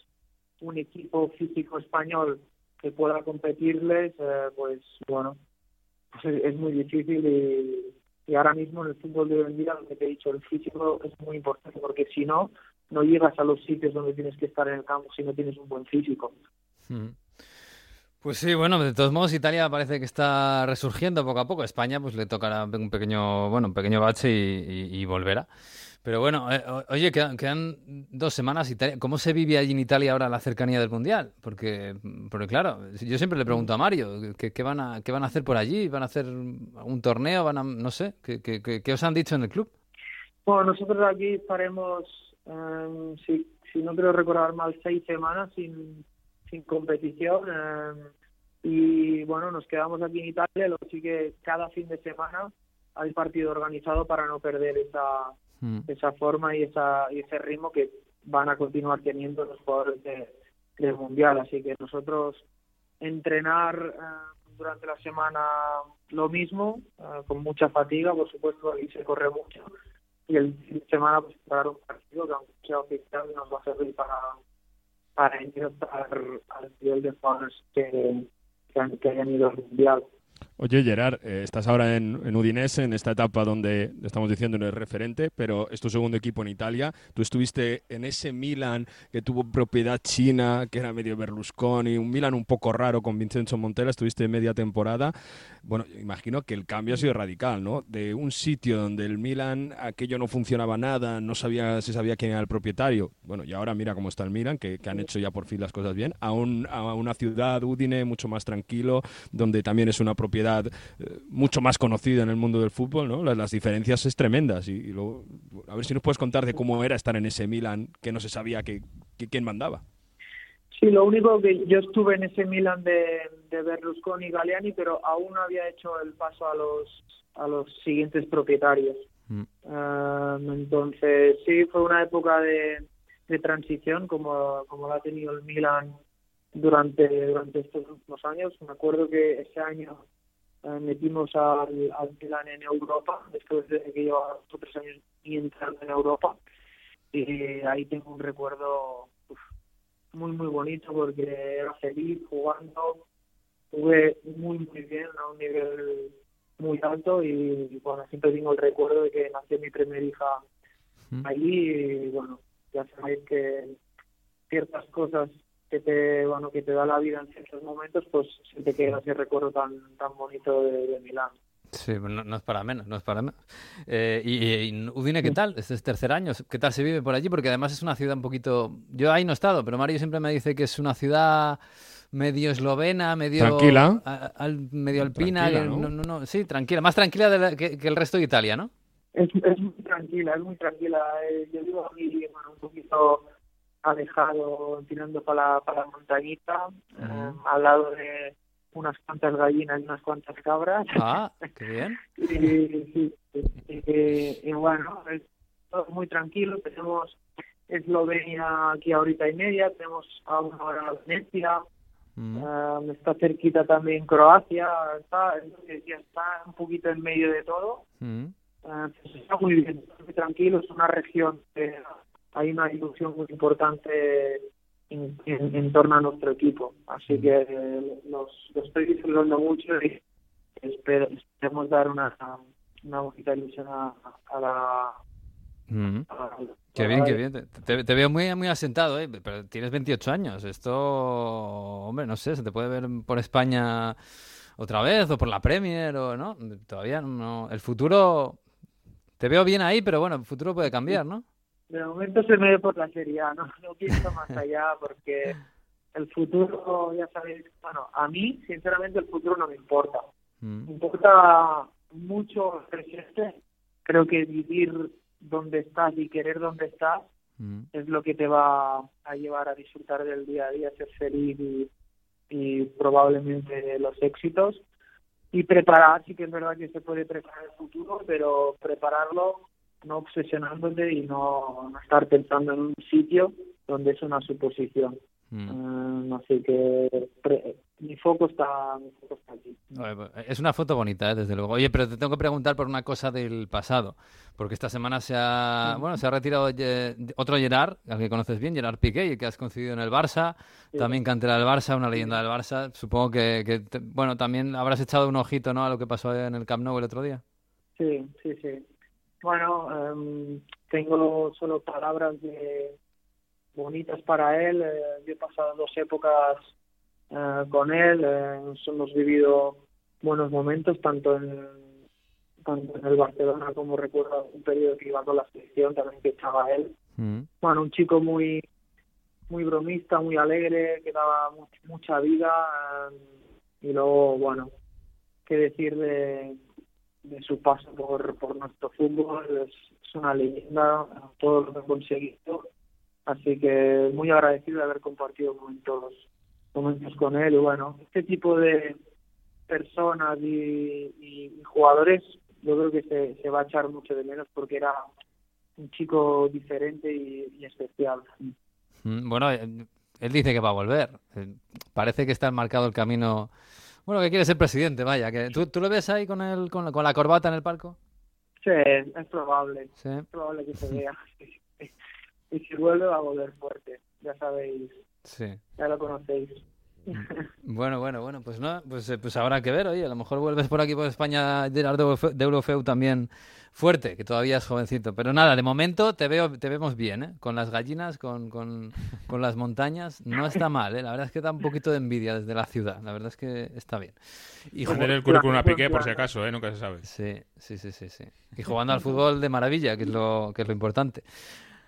un equipo físico español que pueda competirles, pues bueno, pues es, muy difícil y, y ahora mismo en el fútbol de hoy en día, lo que te he dicho, el físico es muy importante porque si no, no llegas a los sitios donde tienes que estar en el campo si no tienes un buen físico. Hmm. Pues sí, bueno, de todos modos Italia parece que está resurgiendo poco a poco. España pues le tocará un pequeño, bueno, un pequeño bache y volverá. Pero bueno, eh, oye, quedan, dos semanas. ¿Cómo se vive allí en Italia ahora la cercanía del Mundial? Porque, porque claro, yo siempre le pregunto a Mario, ¿qué, van, a, ¿qué van a hacer por allí? ¿Van a hacer un torneo? ¿Van a, no sé, ¿qué, qué, qué os han dicho en el club? Bueno, nosotros aquí estaremos, em, si, si no quiero recordar mal, seis semanas sin, sin competición. Em, y bueno, nos quedamos aquí en Italia, lo que sí que cada fin de semana hay partido organizado para no perder esa Mm. esa forma y, esa, y ese ritmo que van a continuar teniendo los jugadores del Mundial. Así que nosotros entrenar eh, durante la semana lo mismo, eh, con mucha fatiga, por supuesto, y se corre mucho. Y el fin de semana, pues, preparar un partido que, aunque sea oficial, nos va a servir para, para intentar al nivel de que, que, que hayan ido al. Oye, Gerard, eh, estás ahora en, en, Udinese, en esta etapa donde estamos diciendo no es referente, pero es tu segundo equipo en Italia. Tú estuviste en ese Milan que tuvo propiedad china, que era medio Berlusconi, un Milan un poco raro con Vincenzo Montella, estuviste media temporada. Bueno, imagino que el cambio ha sido radical, ¿no? De un sitio donde el Milan aquello no funcionaba nada, no sabía, se sabía quién era el propietario. Bueno, y ahora mira cómo está el Milan, que, han hecho ya por fin las cosas bien, a, a una ciudad, Udine, mucho más tranquilo, donde también es una propiedad eh, mucho más conocida en el mundo del fútbol, ¿no? Las, diferencias es tremendas. Y, a ver si nos puedes contar de cómo era estar en ese Milan que no se sabía que, quién mandaba. Sí, lo único que yo estuve en ese Milan de, de Berlusconi y Galliani, pero aún no había hecho el paso a los a los siguientes propietarios. Mm. Ah, entonces, sí, fue una época de, de transición como, como la ha tenido el Milan durante, durante estos últimos años. Me acuerdo que ese año metimos al, al Milan en Europa, después de que llevaba tres años y entrando en Europa. Y ahí tengo un recuerdo muy, muy bonito porque era feliz jugando, jugué muy, muy bien a un nivel muy alto y bueno, siempre tengo el recuerdo de que nació mi primera hija allí y bueno, ya sabéis que ciertas cosas que te bueno que te da la vida en ciertos momentos pues se te queda ese recuerdo tan tan bonito de, Milán Sí, no, es para menos, no es para menos. Eh, y, Udine, ¿qué tal? Este es tercer año. ¿Qué tal se vive por allí? Porque además es una ciudad un poquito... Yo ahí no he estado, pero Mario siempre me dice que es una ciudad medio eslovena, medio... Tranquila. medio alpina. ¿no? No, sí, tranquila. Más tranquila que, el resto de Italia, ¿no? Es, es muy tranquila, es muy tranquila. Eh, yo vivo aquí, bueno, un poquito alejado, tirando para la, para la montañita, eh, al lado de unas cuantas gallinas y unas cuantas cabras. Ah, qué bien. y, bueno, es todo muy tranquilo. Tenemos Eslovenia aquí a ahorita y media, tenemos a una hora Venecia, mm. eh, está cerquita también Croacia, está, está un poquito en medio de todo. Mm. Eh, pues está muy bien, muy tranquilo, es una región que hay una ilusión muy importante en, torno a nuestro equipo. Así que eh, nos, lo estoy disfrutando mucho y espero, esperemos dar una, una bonita ilusión a, la... qué bien, qué bien. Te, veo muy, muy asentado, ¿eh? pero tienes 28 años. Esto, hombre, no sé, se te puede ver por España otra vez o por la Premier o no. Todavía no. El futuro, te veo bien ahí, pero bueno, el futuro puede cambiar, ¿no? De momento se me ve por la serie no, no pienso más allá porque el futuro, ya sabéis, bueno, a mí, sinceramente, el futuro no me importa. Mm. Me importa mucho el presente. Creo que vivir donde estás y querer donde estás mm. es lo que te va a llevar a disfrutar del día a día, ser feliz y, y probablemente los éxitos. Y preparar, sí que es verdad que se puede preparar el futuro, pero prepararlo no obsesionándote y no, estar pensando en un sitio donde es una suposición. Mm. Ah, así que mi foco está, mi foco está aquí. Pues, es una foto bonita, ¿eh? desde luego. Oye, pero te tengo que preguntar por una cosa del pasado, porque esta semana se ha, bueno, se ha retirado otro Gerard, al que conoces bien, Gerard Piqué, que has coincidido en el Barça, también cantera del Barça, una leyenda del Barça. Supongo que, bueno, también habrás echado un ojito, ¿no? A lo que pasó en el Camp Nou el otro día. Sí, sí, sí. Bueno, em, tengo solo palabras de bonitas para él. Eh, yo he pasado dos épocas eh, con él. Eh, hemos vivido buenos momentos, tanto en, tanto en el Barcelona como recuerdo un periodo que iba con la selección también que estaba él. Mm. Bueno, un chico muy muy bromista, muy alegre, que daba mucha vida. y luego, bueno, qué decir de de su paso por, por nuestro fútbol. Es, una leyenda, todo lo que ha conseguido. Así que muy agradecido de haber compartido momentos, momentos con él. Y bueno, este tipo de personas y, jugadores, yo creo que se, se va a echar mucho de menos porque era un chico diferente y, especial. Mm, bueno, eh, él dice que va a volver. Eh, parece que está marcado el camino bueno, que quiere ser presidente, vaya. Que, ¿tú, ¿Tú lo ves ahí con, el, con, la, corbata en el palco? Sí, es probable. ¿Sí? Es probable que se vea. y si vuelve, va a volver fuerte. Ya sabéis. Sí. Ya lo conocéis. Bueno, bueno, bueno, pues no, pues, eh, pues habrá que ver, oye, a lo mejor vuelves por aquí por España Gerard de Eurofeu también fuerte, que todavía es jovencito. Pero nada, de momento te veo, te vemos bien, ¿eh? Con las gallinas, con, con, con las montañas, no está mal, ¿eh? La verdad es que da un poquito de envidia desde la ciudad, la verdad es que está bien. Y Poner el currículum a Piqué por si acaso, ¿eh? Nunca se sabe. Sí, sí, sí, sí, sí. Y jugando al fútbol de maravilla, que es lo, que es lo importante.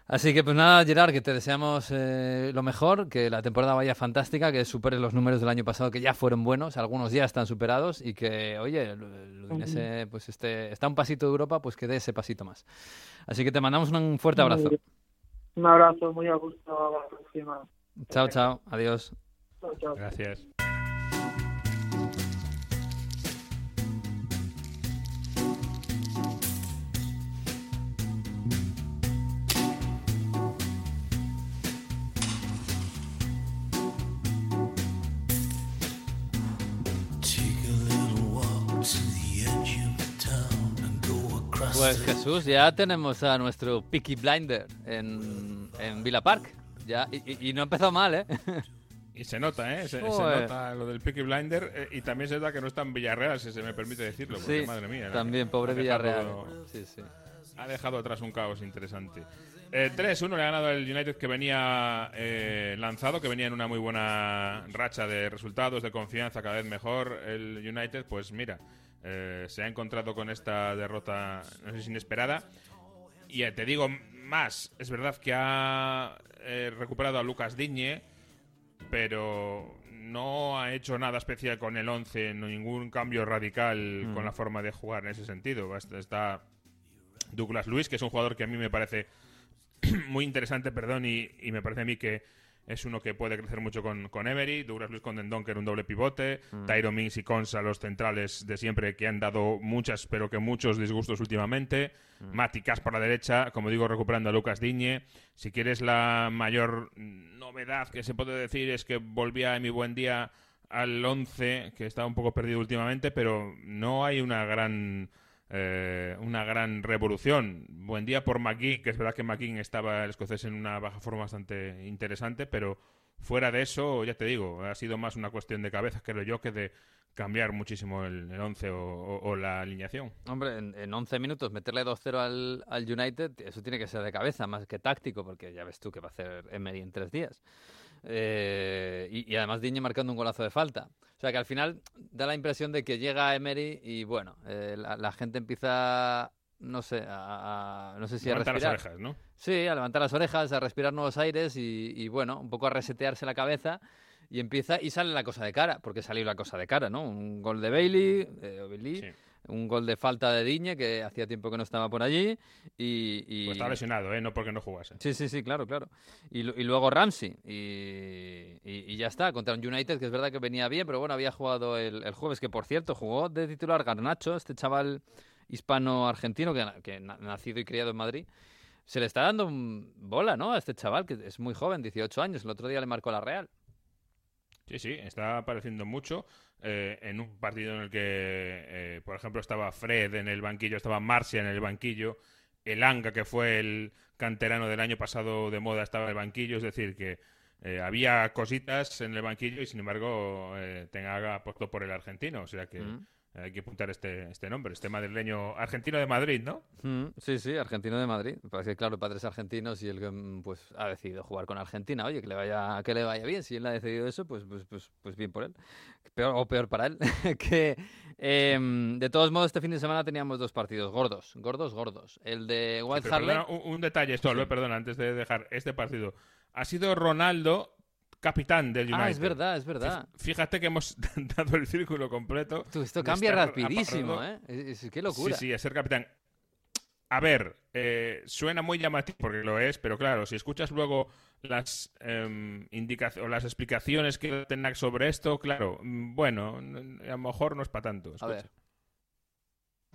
Así que pues nada, Gerard, que te deseamos eh, lo mejor, que la temporada vaya fantástica, que superes los números del año pasado que ya fueron buenos, algunos ya están superados y que, oye, el, pues este, está un pasito de Europa, pues que dé ese pasito más. Así que te mandamos un fuerte abrazo. Un abrazo, muy a gusto. la próxima. Chao, chao. Adiós. Chao, chao. Gracias. Pues Jesús, ya tenemos a nuestro Peaky Blinder en, en Villa Park. Ya, y, no ha empezado mal, ¿eh? Y se nota, ¿eh? Se, nota lo del Peaky Blinder eh, y también se nota que no está en Villarreal, si se me permite decirlo, porque madre mía. También, pobre Villarreal. sí, sí. Ha dejado atrás un caos interesante. Eh, 3-1 le ha ganado el United que venía eh, lanzado, que venía en una muy buena racha de resultados, de confianza, cada vez mejor. El United, pues mira, eh, se ha encontrado con esta derrota, no sé si inesperada. Y te digo más, es verdad que ha eh, recuperado a Lucas Digne, pero no ha hecho nada especial con el 11, ningún cambio radical Mm. con la forma de jugar en ese sentido. Está- Está Douglas Luis, que es un jugador que a mí me parece muy interesante, perdón, y, y me parece a mí que es uno que puede crecer mucho con, con Emery. Douglas Luis con Dendon, que era un doble pivote. Mm. Tyro Mings y Consa, los centrales de siempre, que han dado muchas, pero que muchos disgustos últimamente. Mm. Mati Cas por la derecha, como digo, recuperando a Lucas Digne. Si quieres la mayor novedad que se puede decir es que volvía en mi buen día al 11, que estaba un poco perdido últimamente, pero no hay una gran eh, una gran revolución. Buen día por McGee, que es verdad que McGee estaba el escocés en una baja forma bastante interesante, pero fuera de eso, ya te digo, ha sido más una cuestión de cabeza, creo yo, que de cambiar muchísimo el, el 11 o, la alineación. Hombre, en, en 11 minutos meterle 2-0 al, al United, eso tiene que ser de cabeza más que táctico, porque ya ves tú que va a hacer Emery en tres días. Eh, y, y además Digne marcando un golazo de falta. O sea que al final da la impresión de que llega Emery y bueno, eh, la, la gente empieza, no sé, a, a- no sé si Levantar a las respirar. orejas, ¿no? Sí, a levantar las orejas, a respirar nuevos aires y, y, bueno, un poco a resetearse la cabeza. Y empieza y sale la cosa de cara, porque salió la cosa de cara, ¿no? Un gol de Bailey, eh, o Bailey, un gol de falta de Diñe, que hacía tiempo que no estaba por allí. Y, y- Pues estaba lesionado, ¿eh? No porque no jugase. Sí, sí, sí, claro, claro. Y, y luego Ramsey. Y, ya está, contra un United que es verdad que venía bien, pero bueno, había jugado el, el jueves, que por cierto, jugó de titular Garnacho, este chaval hispano-argentino que, que na- nacido y criado en Madrid. Se le está dando un bola, ¿no? A este chaval, que es muy joven, 18 años. El otro día le marcó la Real. Sí, sí, está apareciendo mucho. eh, en un partido en el que, eh, por ejemplo, estaba Fred en el banquillo, estaba Marcia en el banquillo, el Anga, que fue el canterano del año pasado de moda, estaba en el banquillo. Es decir, que eh, había cositas en el banquillo y, sin embargo, eh, tenga apostó por el argentino. O sea que Mm. Hay que apuntar este, este nombre, este madrileño argentino de Madrid, ¿no? Mm, sí, sí, argentino de Madrid. Parece que, claro, padres argentinos y él mm, pues ha decidido jugar con Argentina. Oye, que le vaya, que le vaya bien. Si él ha decidido eso, pues, pues, pues, pues bien por él. Peor, o peor para él. que em, de todos modos, este fin de semana teníamos dos partidos gordos, gordos, gordos. El de White Harley. perdona, un, un detalle solo, eh, perdona, antes de dejar este partido. Ha sido Ronaldo capitán del United. Ah, es verdad, es verdad. Fí- Fíjate que hemos dado el círculo completo. Tú, esto cambia rapidísimo. ¿eh? Es, es- qué locura. Sí, sí, es ser capitán. A ver, eh, suena muy llamativo porque lo es, pero claro, si escuchas luego las em, indicaciones o las explicaciones que da Ten Hag sobre esto, claro, mm, bueno, a lo mejor no es para tanto. A ver.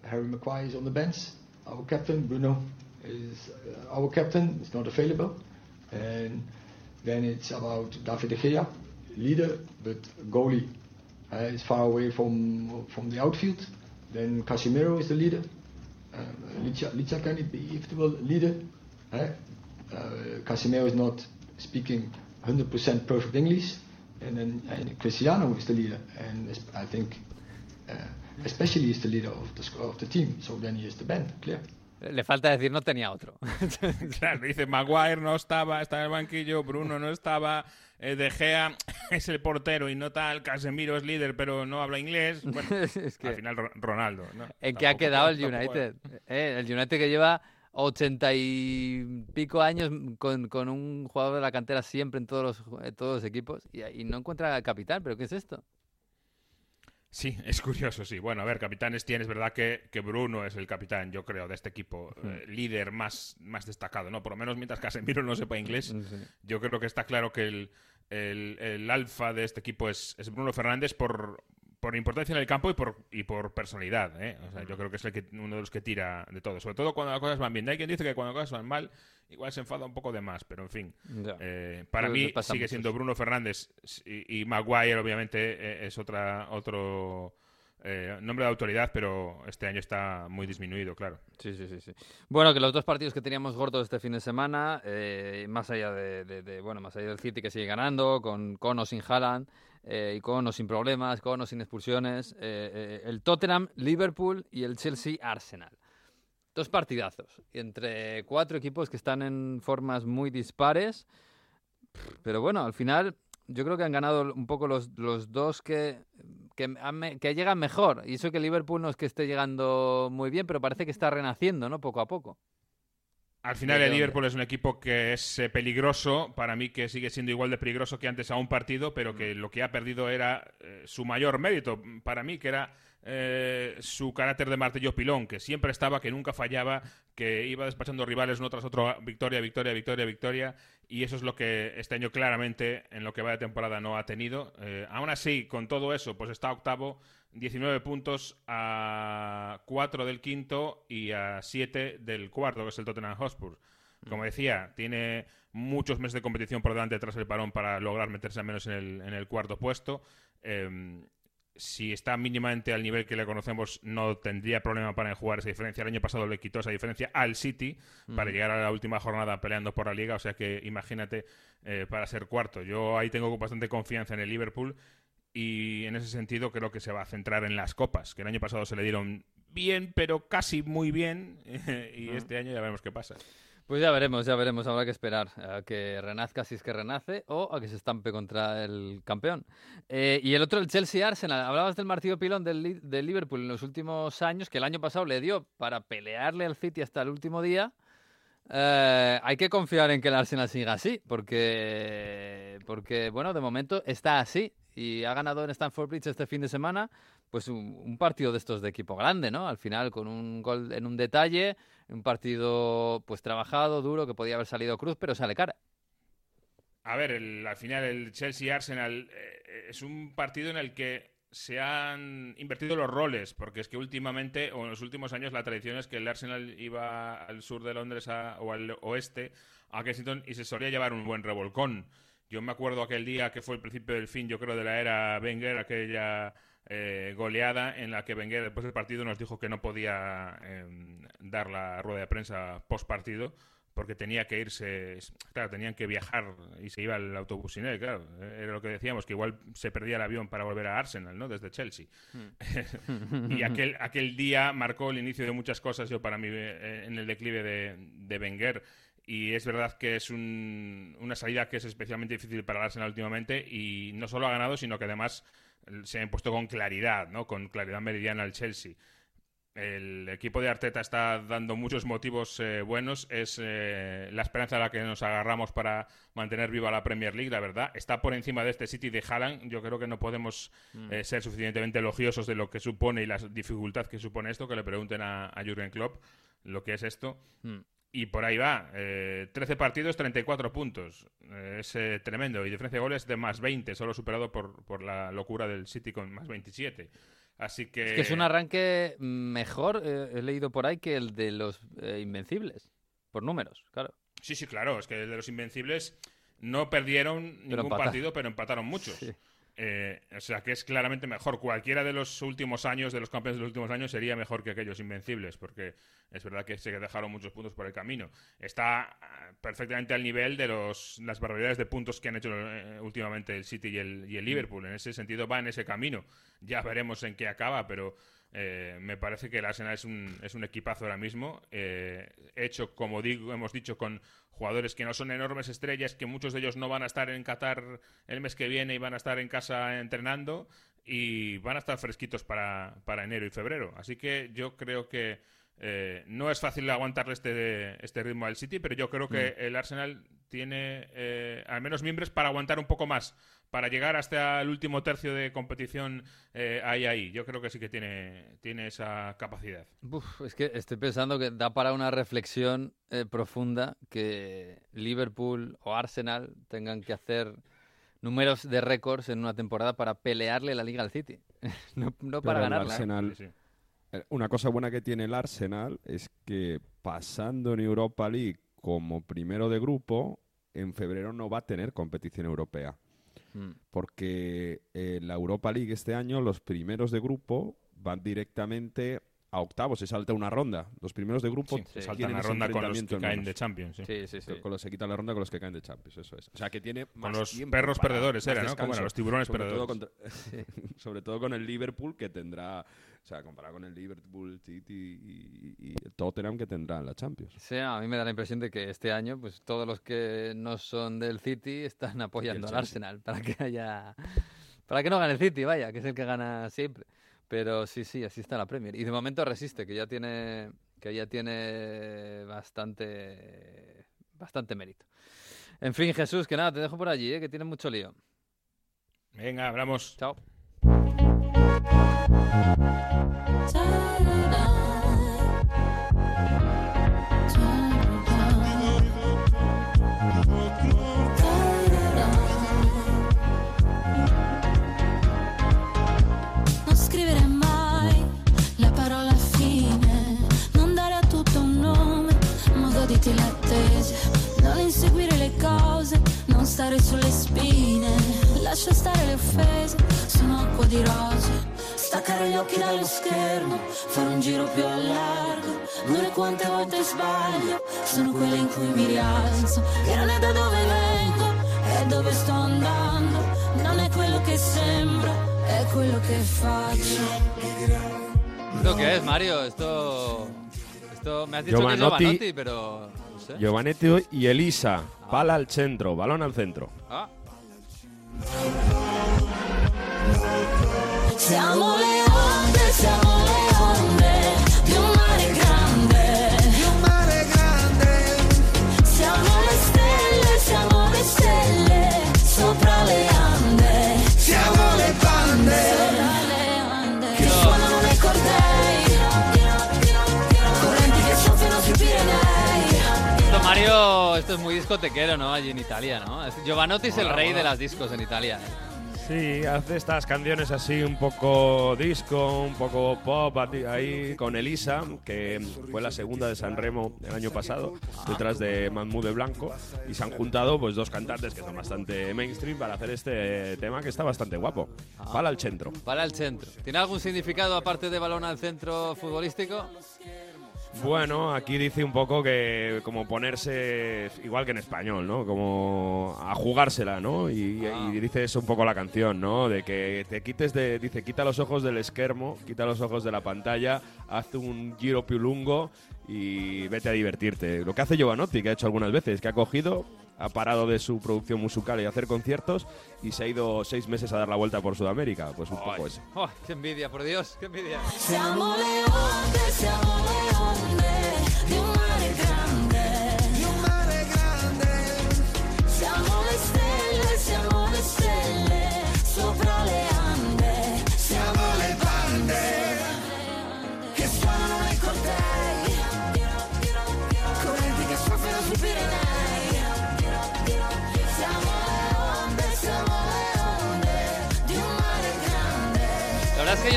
Harry Maguire is on the bench. Our captain, Bruno, is uh, our captain, is not available. And then it's about David de Gea, leader, but goalie uh, is far away from from the outfield. Then Casemiro is the leader. Uh, Licha, Licha can it be eventueel leader. Uh, uh, Casemiro is not speaking 100% perfect English. And then and Cristiano is the leader. And I think uh, especially is the leader of the, of the team. So then he is the band, clear. Le falta decir no tenía otro. Claro, dice Maguire no estaba, está en el banquillo, Bruno no estaba, eh, De Gea es el portero y no tal, Casemiro es líder pero no habla inglés. Bueno, Es que- al final Ro- Ronaldo. ¿no? ¿En qué ha quedado el United? Eh, el United que lleva ochenta y pico años con, con un jugador de la cantera siempre en todos los, en todos los equipos y, y no encuentra capitán. ¿Pero qué es esto? Sí, es curioso, sí. Bueno, a ver, capitanes tiene, es verdad que, que Bruno es el capitán, yo creo, de este equipo, eh, líder más, más destacado, ¿no? Por lo menos mientras Casemiro no sepa inglés, yo creo que está claro que el, el, el alfa de este equipo es, es Bruno Fernández por, por importancia en el campo y por, y por personalidad, ¿eh? O sea, yo creo que es el que, uno de los que tira de todo, sobre todo cuando las cosas van bien. Hay quien dice que cuando las cosas van mal, igual se enfada un poco de más, pero en fin. Eh, para mí sigue siendo. Bruno Fernández y, y Maguire, obviamente, eh, es otra otro eh, nombre de autoridad, pero este año está muy disminuido, claro. Sí, sí, sí, sí. Bueno, que los dos partidos que teníamos gordos este fin de semana, eh, más allá de, de- de- bueno, más allá del City que sigue ganando, con, con o sin Haaland, eh, y con o sin problemas, con o sin expulsiones, eh, eh, el Tottenham, Liverpool y el Chelsea, Arsenal. Dos partidazos, entre cuatro equipos que están en formas muy dispares, pero bueno, al final yo creo que han ganado un poco los, los dos que, que llegan mejor. Y eso que Liverpool no es que esté llegando muy bien, pero parece que está renaciendo, ¿no? Poco a poco. Al final el Liverpool es un equipo que es eh, peligroso, para mí que sigue siendo igual de peligroso que antes a un partido, pero que lo que ha perdido era eh, su mayor mérito, para mí, que era eh, su carácter de martillo pilón, que siempre estaba, que nunca fallaba, que iba despachando rivales uno tras otro, victoria, victoria, victoria, victoria, y eso es lo que este año claramente en lo que va de temporada no ha tenido. aún así, con todo eso, pues está octavo 19 puntos a 4 del quinto y a 7 del cuarto, que es el Tottenham Hotspur. Mm. Como decía, tiene muchos meses de competición por delante tras el parón para lograr meterse al menos en el, en el cuarto puesto. Em, si está mínimamente al nivel que le conocemos, no tendría problema para jugar esa diferencia. El año pasado le quitó esa diferencia al City para mm. llegar a la última jornada peleando por la liga. O sea que imagínate eh, para ser cuarto. Yo ahí tengo bastante confianza en el Liverpool y en ese sentido creo que se va a centrar en las copas, que el año pasado se le dieron bien, pero casi muy bien, y este año ya veremos qué pasa. Pues ya veremos, ya veremos, habrá que esperar a que renazca si es que renace o a que se estampe contra el campeón. Eh, y el otro, el Chelsea-Arsenal, hablabas del martillo pilón del, del, Liverpool en los últimos años, que el año pasado le dio para pelearle al City hasta el último día. Eh, hay que confiar en que el Arsenal siga así, porque, porque, bueno, de momento está así y ha ganado en Stamford Bridge este fin de semana, pues un, partido de estos de equipo grande, ¿no? Al final con un gol en un detalle, un partido pues trabajado, duro, que podía haber salido cruz, pero sale cara. A ver, al final el Chelsea-Arsenal eh, es un partido en el que se han invertido los roles, porque es que últimamente, o en los últimos años, la tradición es que el Arsenal iba al sur de Londres o al oeste, a Kensington, y se solía llevar un buen revolcón. Yo me acuerdo aquel día que fue el principio del fin, yo creo, de la era Wenger, aquella eh, goleada en la que Wenger después del partido nos dijo que no podía em, dar la rueda de prensa post partido porque tenía que irse, claro, tenían que viajar y se iba el autobús sin él, claro. Era lo que decíamos, que igual se perdía el avión para volver a Arsenal, ¿no? Desde Chelsea. Hmm. y aquel, aquel día marcó el inicio de muchas cosas, yo para mí, eh, en el declive de, de Wenger y es verdad que es una salida que es especialmente difícil para el Arsenal últimamente y no solo ha ganado, sino que además se ha impuesto con claridad, ¿no? con claridad meridiana al Chelsea. El equipo de Arteta está dando muchos motivos eh, buenos. Es eh, la esperanza a la que nos agarramos para mantener viva la Premier League, la verdad. Está por encima de este City de Haaland. Yo creo que no podemos mm. eh, ser suficientemente elogiosos de lo que supone y la dificultad que supone esto. Que le pregunten a, a Jürgen Klopp lo que es esto. Mm. Y por ahí va. Eh, 13 partidos, 34 puntos. Eh, es eh, tremendo. Y diferencia de goles de más 20, solo superado por, por la locura del City con más 27. Así que... Es que es un arranque mejor, eh, he leído por ahí, que el de los Invencibles. Por números, claro. Sí, sí, claro. Es que el de los Invencibles no perdieron ningún partido, pero empataron muchos. Sí. Eh, o sea que es claramente mejor. Cualquiera de los últimos años, de los campeones de los últimos años, sería mejor que aquellos invencibles, porque es verdad que se dejaron muchos puntos por el camino. Está ah, perfectamente al nivel de los, las barbaridades de puntos que han hecho eh, últimamente el City y el, y el, Liverpool. En ese sentido va en ese camino. Ya veremos en qué acaba, pero eh, me parece que el Arsenal es un, es un equipazo ahora mismo, hecho, como digo, hemos dicho, con jugadores que no son enormes estrellas, que muchos de ellos no van a estar en Qatar el mes que viene y van a estar en casa entrenando y van a estar fresquitos para, para enero y febrero. Así que yo creo que eh, no es fácil aguantarle este, este ritmo al City, pero yo creo que mm. el Arsenal tiene eh, al menos miembros para aguantar un poco más, para llegar hasta el último tercio de competición eh, ahí, ahí. Yo creo que sí que tiene, tiene esa capacidad. es que estoy pensando que da para una reflexión profunda que Liverpool o Arsenal tengan que hacer números de récords en una temporada para pelearle la liga al City, no, para ganarla. Eh, una cosa buena que tiene el Arsenal es que pasando en Europa League como primero de grupo, en febrero no va a tener competición europea. Hmm. Porque en eh, la Europa League este año los primeros de grupo van directamente a octavos, se salta una ronda. Los primeros de grupo se saltan la ronda con los que caen de Champions. Sí, sí, sí. Con los se quitan la ronda con los que caen de Champions, eso es. O sea que tiene Con los perros perdedores era, ¿no? Como los tiburones perdedores. sobre todo con el Liverpool que tendrá o sea, comparado con el Liverpool, City y, el Tottenham que tendrán la Champions. Sí, a mí me da la impresión de que este año, pues todos los que no son del City están apoyando al Arsenal para que haya para que no gane el City, vaya, que es el que gana siempre. Pero sí, sí, así está la Premier. Y de momento resiste, que ya tiene, que ya tiene bastante, bastante mérito. En fin, Jesús, que nada, te dejo por allí, ¿eh? que tienes mucho lío. Venga, hablamos. Chao. Lascia stare le offese, sono acqua di rose, staccare gli occhi dallo schermo, fare un giro più a largo, dure quante volte sbaglio, sono quelle in cui mi rialzo, che non è da dove vengo, è dove sto andando, non è quello che sembra, è quello che faccio. ¿Esto qué es, Mario? Esto, esto me has dicho que es Giovanotti. Giovanotti, pero no sé. Giovanetti y Elisa. Pala al centro, balón al centro. Ah, Siamo le onde, siamo esto es muy discotequero, ¿no? Allí en Italia, ¿no? Giovanotti es el rey de las discos en Italia. ¿eh? Sí, hace estas canciones así un poco disco, un poco pop ahí con Elisa, que fue la segunda de San Remo el año pasado, detrás de Mahmoud de Blanco, y se han juntado pues dos cantantes que son bastante mainstream para hacer este tema que está bastante guapo. Pala al centro. Para el centro. ¿Tiene algún significado aparte de balón al centro futbolístico? Bueno, aquí dice un poco que como ponerse, igual que en español, ¿no? Como a jugársela, ¿no? Y, y dice eso un poco la canción, ¿no? De que te quites de, dice, quita los ojos del esquermo, quita los ojos de la pantalla, haz un giro più lungo y vete a divertirte. Lo que hace Giovanotti, que ha hecho algunas veces, que ha cogido, ha parado de su producción musical y hacer conciertos y se ha ido seis meses a dar la vuelta por Sudamérica. Pues un poco eso. Oh, ¡Qué envidia, por Dios! ¡Qué envidia!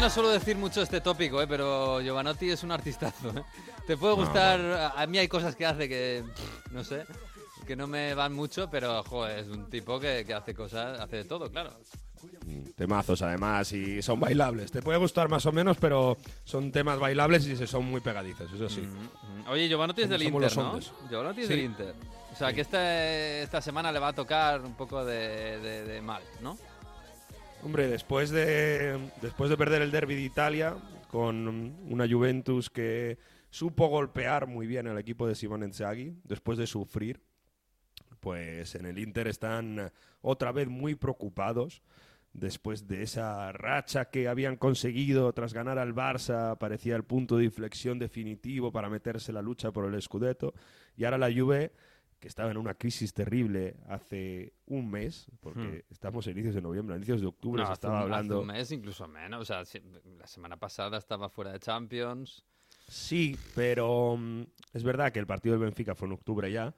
No suelo decir mucho este tópico, ¿eh? pero Giovanotti es un artistazo. ¿eh? Te puede No, gustar, a- a mí hay cosas que hace que, no sé, que no me van mucho, pero joder, es un tipo que, que hace cosas, hace de todo, claro. Temazos además y son bailables. Te puede gustar más o menos, pero son temas bailables y se son muy pegadizos, eso sí. Oye, Giovanotti es del Inter, ¿no? Giovanotti es Sí. del Inter. O sea, que esta, esta semana le va a tocar un poco de, de- de mal, ¿no? Hombre, después de, después de perder el derby de Italia con una Juventus que supo golpear muy bien al equipo de Simone Inzaghi, después de sufrir, pues en el Inter están otra vez muy preocupados después de esa racha que habían conseguido. Tras ganar al Barça, parecía el punto de inflexión definitivo para meterse en la lucha por el Scudetto, y ahora la Juve que estaba en una crisis terrible hace un mes, porque estamos a inicios de noviembre, a inicios de octubre No, se estaba hablando. Hace un mes, incluso menos. O sea, si- la semana pasada estaba fuera de Champions. Sí, pero mm, es verdad que el partido del Benfica fue en octubre ya,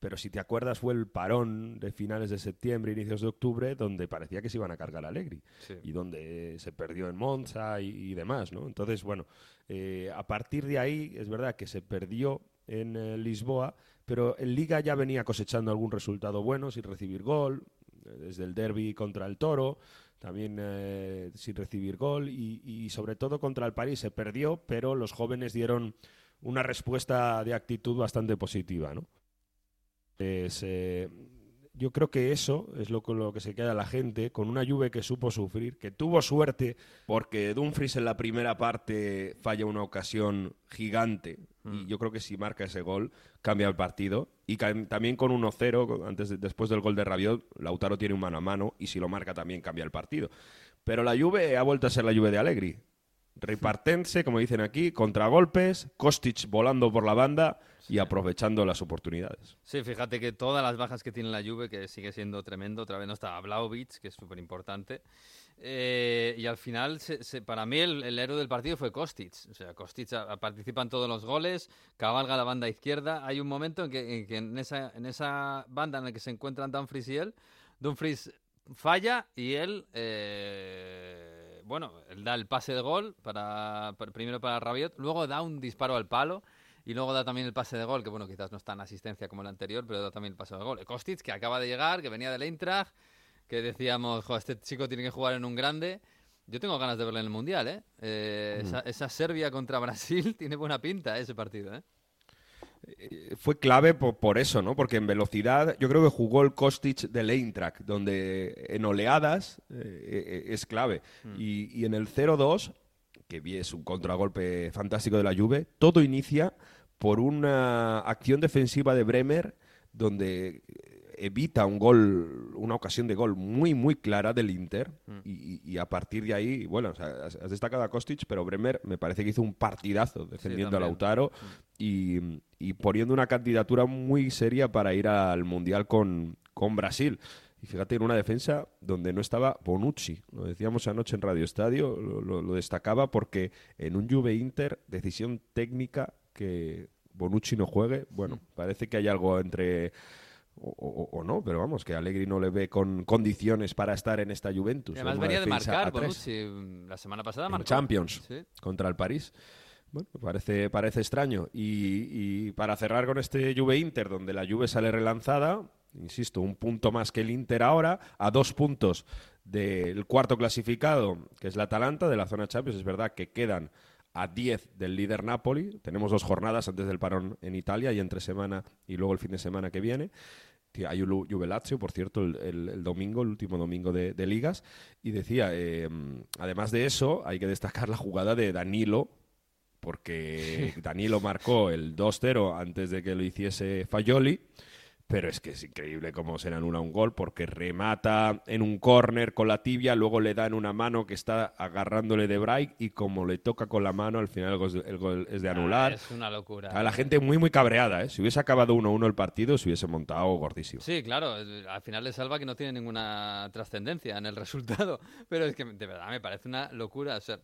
pero si te acuerdas fue el parón de finales de septiembre, inicios de octubre, donde parecía que se iban a cargar a Allegri Sí. y donde se perdió en Monza y, y demás, ¿no? Entonces, bueno, eh, a partir de ahí es verdad que se perdió en eh, Lisboa, pero en Liga ya venía cosechando algún resultado bueno sin recibir gol, eh, desde el derby contra el Toro, también eh, sin recibir gol y, sobre todo contra el París se perdió, pero los jóvenes dieron una respuesta de actitud bastante positiva, ¿no? Eh, yo creo que eso es lo, con lo que se queda la gente, con una Juve que supo sufrir, que tuvo suerte porque Dumfries en la primera parte falla una ocasión gigante y Mm. yo creo que si marca ese gol cambia el partido y también con 1-0 antes de- después del gol de Rabiot Lautaro tiene un mano a mano y si lo marca también cambia el partido. Pero la Juve ha vuelto a ser la Juve de Allegri. Repartense, como dicen aquí, contragolpes, Kostic volando por la banda y aprovechando las oportunidades. Sí, fíjate que todas las bajas que tiene la Juve, que sigue siendo tremendo, otra vez no está Vlaovic, que es súper importante. Eh, y al final, se- se- para mí, el, el héroe del partido fue Kostic. O sea, Kostic a- a- participa en todos los goles, cabalga la banda izquierda. Hay un momento en que en, que en esa, en esa banda en la que se encuentran Dumfries y él, Dumfries falla y él, eh, bueno, él da el pase de gol, para, para- primero para Rabiot, luego da un disparo al palo. Y luego da también el pase de gol, que bueno, quizás no está en asistencia como el anterior, pero da también el pase de gol. Kostic, que acaba de llegar, que venía del Eintracht, que decíamos, "Jo, este chico tiene que jugar en un grande. Yo tengo ganas de verle en el Mundial, ¿eh? Eh, esa, esa Serbia contra Brasil tiene buena pinta, ¿eh? ese partido, ¿eh? Eh, Fue clave por, por eso, ¿no? Porque en velocidad yo creo que jugó el Kostic del Eintracht, donde en oleadas eh, eh, es clave. Y, y en el 0-2, que vi es un contragolpe fantástico de la Juve, todo inicia por una acción defensiva de Bremer donde evita un gol, una ocasión de gol muy, muy clara del Inter. Y, y- y a partir de ahí, bueno, o sea, has, destacado a Kostic, pero Bremer me parece que hizo un partidazo defendiendo a también. Lautaro y, y poniendo una candidatura muy seria para ir al Mundial con, con Brasil. Y fíjate, en una defensa donde no estaba Bonucci. Lo decíamos anoche en Radio Estadio, lo, lo- lo destacaba porque en un Juve Inter, decisión técnica que Bonucci no juegue. Bueno, parece que hay algo entre. O, o- o no, pero vamos, que Allegri no le ve con condiciones para estar en esta Juventus. Y además venía de marcar Bonucci mm, la semana pasada. en marcó. Champions Sí. contra el París. Bueno, parece, parece extraño. Y, para cerrar con este Juve Inter, donde la Juve sale relanzada, insisto, un punto más que el Inter ahora, a dos puntos del cuarto clasificado, que es la Atalanta, de la zona Champions. Es verdad que quedan a 10 del líder Napoli. Tenemos dos jornadas antes del parón en Italia y entre semana y luego el fin de semana que viene. Hay un Juve por cierto, el, el- domingo, el último domingo de, de ligas. Y decía, eh, además de eso, hay que destacar la jugada de Danilo, porque Danilo marcó el 2-0 antes de que lo hiciese Fayoli. Pero es que es increíble cómo se le anula un gol porque remata en un córner con la tibia, luego le da en una mano que está agarrándole de Bright y como le toca con la mano, al final el gol es de, el gol es de anular. Ah, es una locura. A la gente muy, muy cabreada, ¿eh? Si hubiese acabado 1-1 el partido, se hubiese montado gordísimo. Sí, claro, al final le salva que no tiene ninguna trascendencia en el resultado, pero es que de verdad me parece una locura, o sea,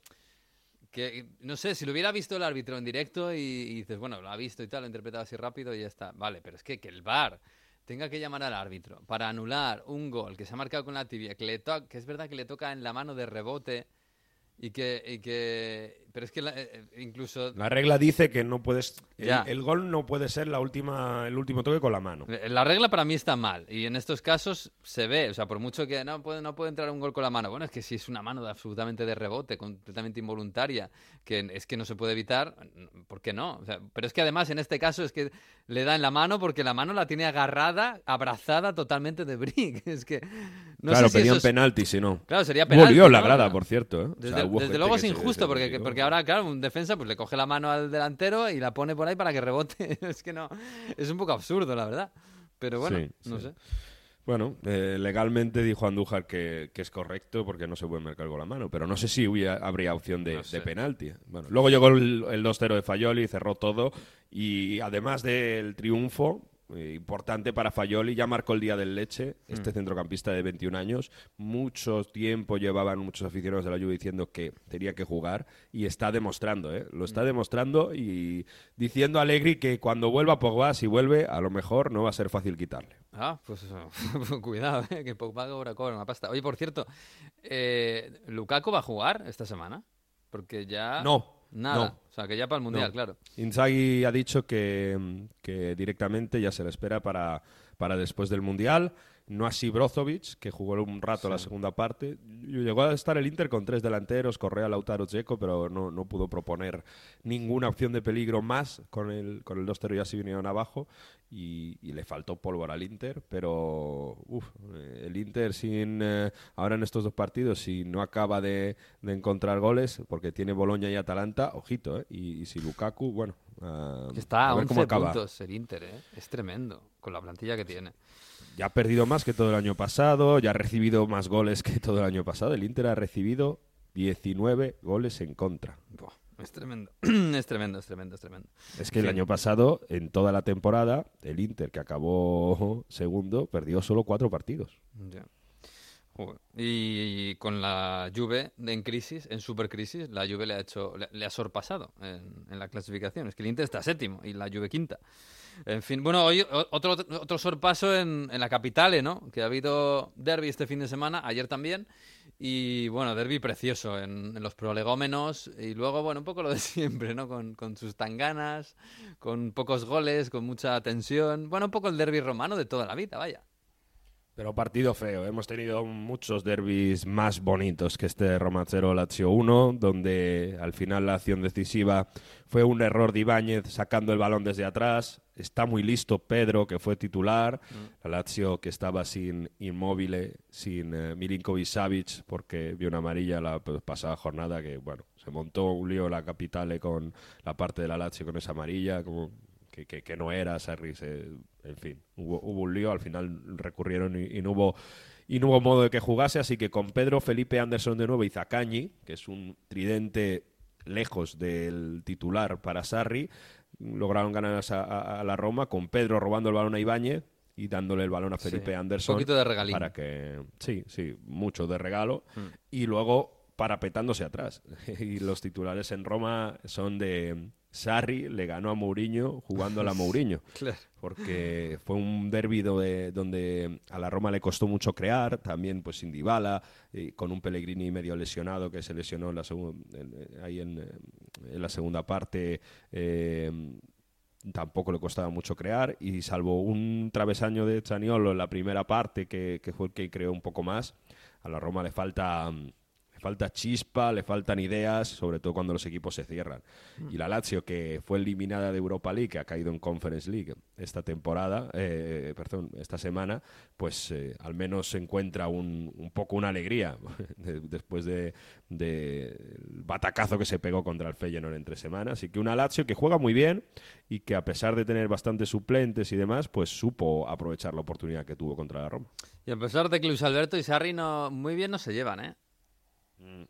que no sé, si lo hubiera visto el árbitro en directo y, dices, bueno, lo ha visto y tal, lo ha interpretado así rápido y ya está, vale, pero es que, que el VAR tenga que llamar al árbitro para anular un gol que se ha marcado con la tibia, que, le que es verdad que le toca en la mano de rebote y que, y que pero es que la- eh, eh, incluso La regla dice que no puedes. El, Ya. el gol no puede ser la última, el último toque con la mano. Eh, La regla para mí está mal y en estos casos se ve, o sea, por mucho que no puede, no puede entrar un gol con la mano, bueno, es que si es una mano absolutamente de rebote, completamente involuntaria, que es que no se puede evitar, ¿por qué no? O sea, pero es que además en este caso es que le da en la mano porque la mano la tiene agarrada, abrazada totalmente de Brick, es que no claro, sé si pedían es- penalti, si no. Claro, sería penalti. en la ¿no? grada, por cierto. ¿eh? O sea, Desde, desde luego es injusto, se porque, rió. porque ahora, claro, un defensa pues le coge la mano al delantero y la pone por ahí para que rebote. es que no, es un poco absurdo, la verdad. Pero bueno, Sí, no sí. sé. Bueno, eh, legalmente dijo Andújar que, que es correcto porque no se puede marcar con la mano, pero no sé si hubiera- habría opción de, de penalti. Bueno, luego llegó el, el 2-0 de Fayoli, cerró todo y además del triunfo importante para Fayoli, ya marcó el día del leche, este Mm. centrocampista de 21 años, mucho tiempo llevaban muchos aficionados de la Juve diciendo que tenía que jugar y está demostrando, ¿eh? lo está Mm. demostrando y diciendo a Allegri que cuando vuelva Pogba, si vuelve, a lo mejor no va a ser fácil quitarle. Ah, pues cuidado, eh, que Pogba cobra, cobra una pasta. Oye, por cierto, eh, ¿Lukaku va a jugar esta semana? Porque ya... No, Nada. no. O sea, que ya para el Mundial, No. claro. Inzaghi ha dicho que, que directamente ya se le espera para, para después del Mundial no así Brozovic, que jugó un rato la segunda parte. Llegó a estar el Inter con tres delanteros, Correa, Lautaro, Checo, pero no, no pudo proponer ninguna opción de peligro más con el, con el 2-0 ya se vinieron abajo y, le faltó pólvora al Inter, pero eh, el Inter sin eh, ahora en estos dos partidos, si no acaba de, encontrar goles, porque tiene Boloña y Atalanta, ojito, ¿eh? y, si Lukaku, bueno... Uh, Está a, 11 puntos el Inter, ¿eh? es tremendo, con la plantilla que tiene ya ha perdido más que todo el año pasado, ya ha recibido más goles que todo el año pasado. El Inter ha recibido 19 goles en contra. es tremendo, es tremendo, es tremendo, es tremendo. Es que el año pasado, en toda la temporada, el Inter, que acabó segundo, perdió solo cuatro partidos. Y, con la Juve en crisis, en supercrisis, la Juve le ha hecho, le, ha sorpasado en, en, la clasificación. Es que el Inter está séptimo y la Juve quinta. En fin, bueno, hoy otro, otro sorpaso en, en la capital, ¿no? Que ha habido derby este fin de semana, ayer también. Y bueno, derby precioso en, los prolegómenos. Y luego, bueno, un poco lo de siempre, ¿no? Con, con, sus tanganas, con pocos goles, con mucha tensión. Bueno, un poco el derby romano de toda la vida, vaya. Pero partido feo. Hemos tenido muchos derbis más bonitos que este Roma 0 Lazio 1, donde al final la acción decisiva fue un error de Ibáñez sacando el balón desde atrás. Está muy listo Pedro, que fue titular. Mm. La Lazio que estaba sin Inmóvil, sin eh, Milinkovic Savic, porque vio una amarilla la pasada jornada que, bueno, se montó un lío la capitale con la parte de la Lazio con esa amarilla, como que, no era Sarri, en fin, hubo, un lío, al final recurrieron y, no hubo y no hubo modo de que jugase, así que con Pedro Felipe Anderson de nuevo y Zacañi, que es un tridente lejos del titular para Sarri, lograron ganar a, la Roma, con Pedro robando el balón a Ibáñez y dándole el balón a Felipe Anderson. Un poquito de regalín. Para que, sí, sí, mucho de regalo. Mm. Y luego parapetándose atrás. y los titulares en Roma son de Sarri le ganó a Mourinho jugando a la Mourinho. Porque fue un derbi donde a la Roma le costó mucho crear, también pues sin Dybala, con un Pellegrini medio lesionado que se lesionó en la ahí en, la segunda parte. Eh, tampoco le costaba mucho crear y salvo un travesaño de Chaniolo en la primera parte que, que fue el que creó un poco más, a la Roma le falta falta chispa, le faltan ideas, sobre todo cuando los equipos se cierran. Mm. Y la Lazio, que fue eliminada de Europa League, que ha caído en Conference League esta temporada, eh, perdón, esta semana, pues eh, al menos se encuentra un, un poco una alegría después de, batacazo que se pegó contra el Feyenoord entre semanas. Así que una Lazio que juega muy bien y que a pesar de tener bastantes suplentes y demás, pues supo aprovechar la oportunidad que tuvo contra la Roma. Y a pesar de que Luis Alberto y Sarri no, muy bien no se llevan, ¿eh? Mm,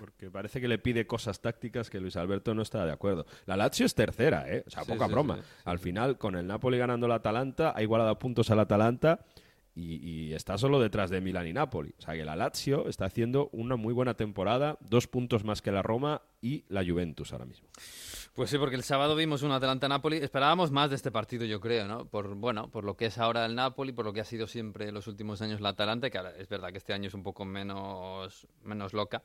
porque parece que le pide cosas tácticas que Luis Alberto no está de acuerdo. La Lazio es tercera, ¿eh? O sea, poca broma. Al final, con el Napoli ganando la Atalanta, ha igualado puntos al Atalanta y, está solo detrás de Milan y Napoli. O sea, que la Lazio está haciendo una muy buena temporada, dos puntos más que la Roma y la Juventus ahora mismo. Pues sí, porque el sábado vimos un Atalanta-Napoli. Esperábamos más de este partido, yo creo, ¿no? Por, bueno, por lo que es ahora el Napoli, por lo que ha sido siempre en los últimos años la Atalanta, que ahora es verdad que este año es un poco menos, menos loca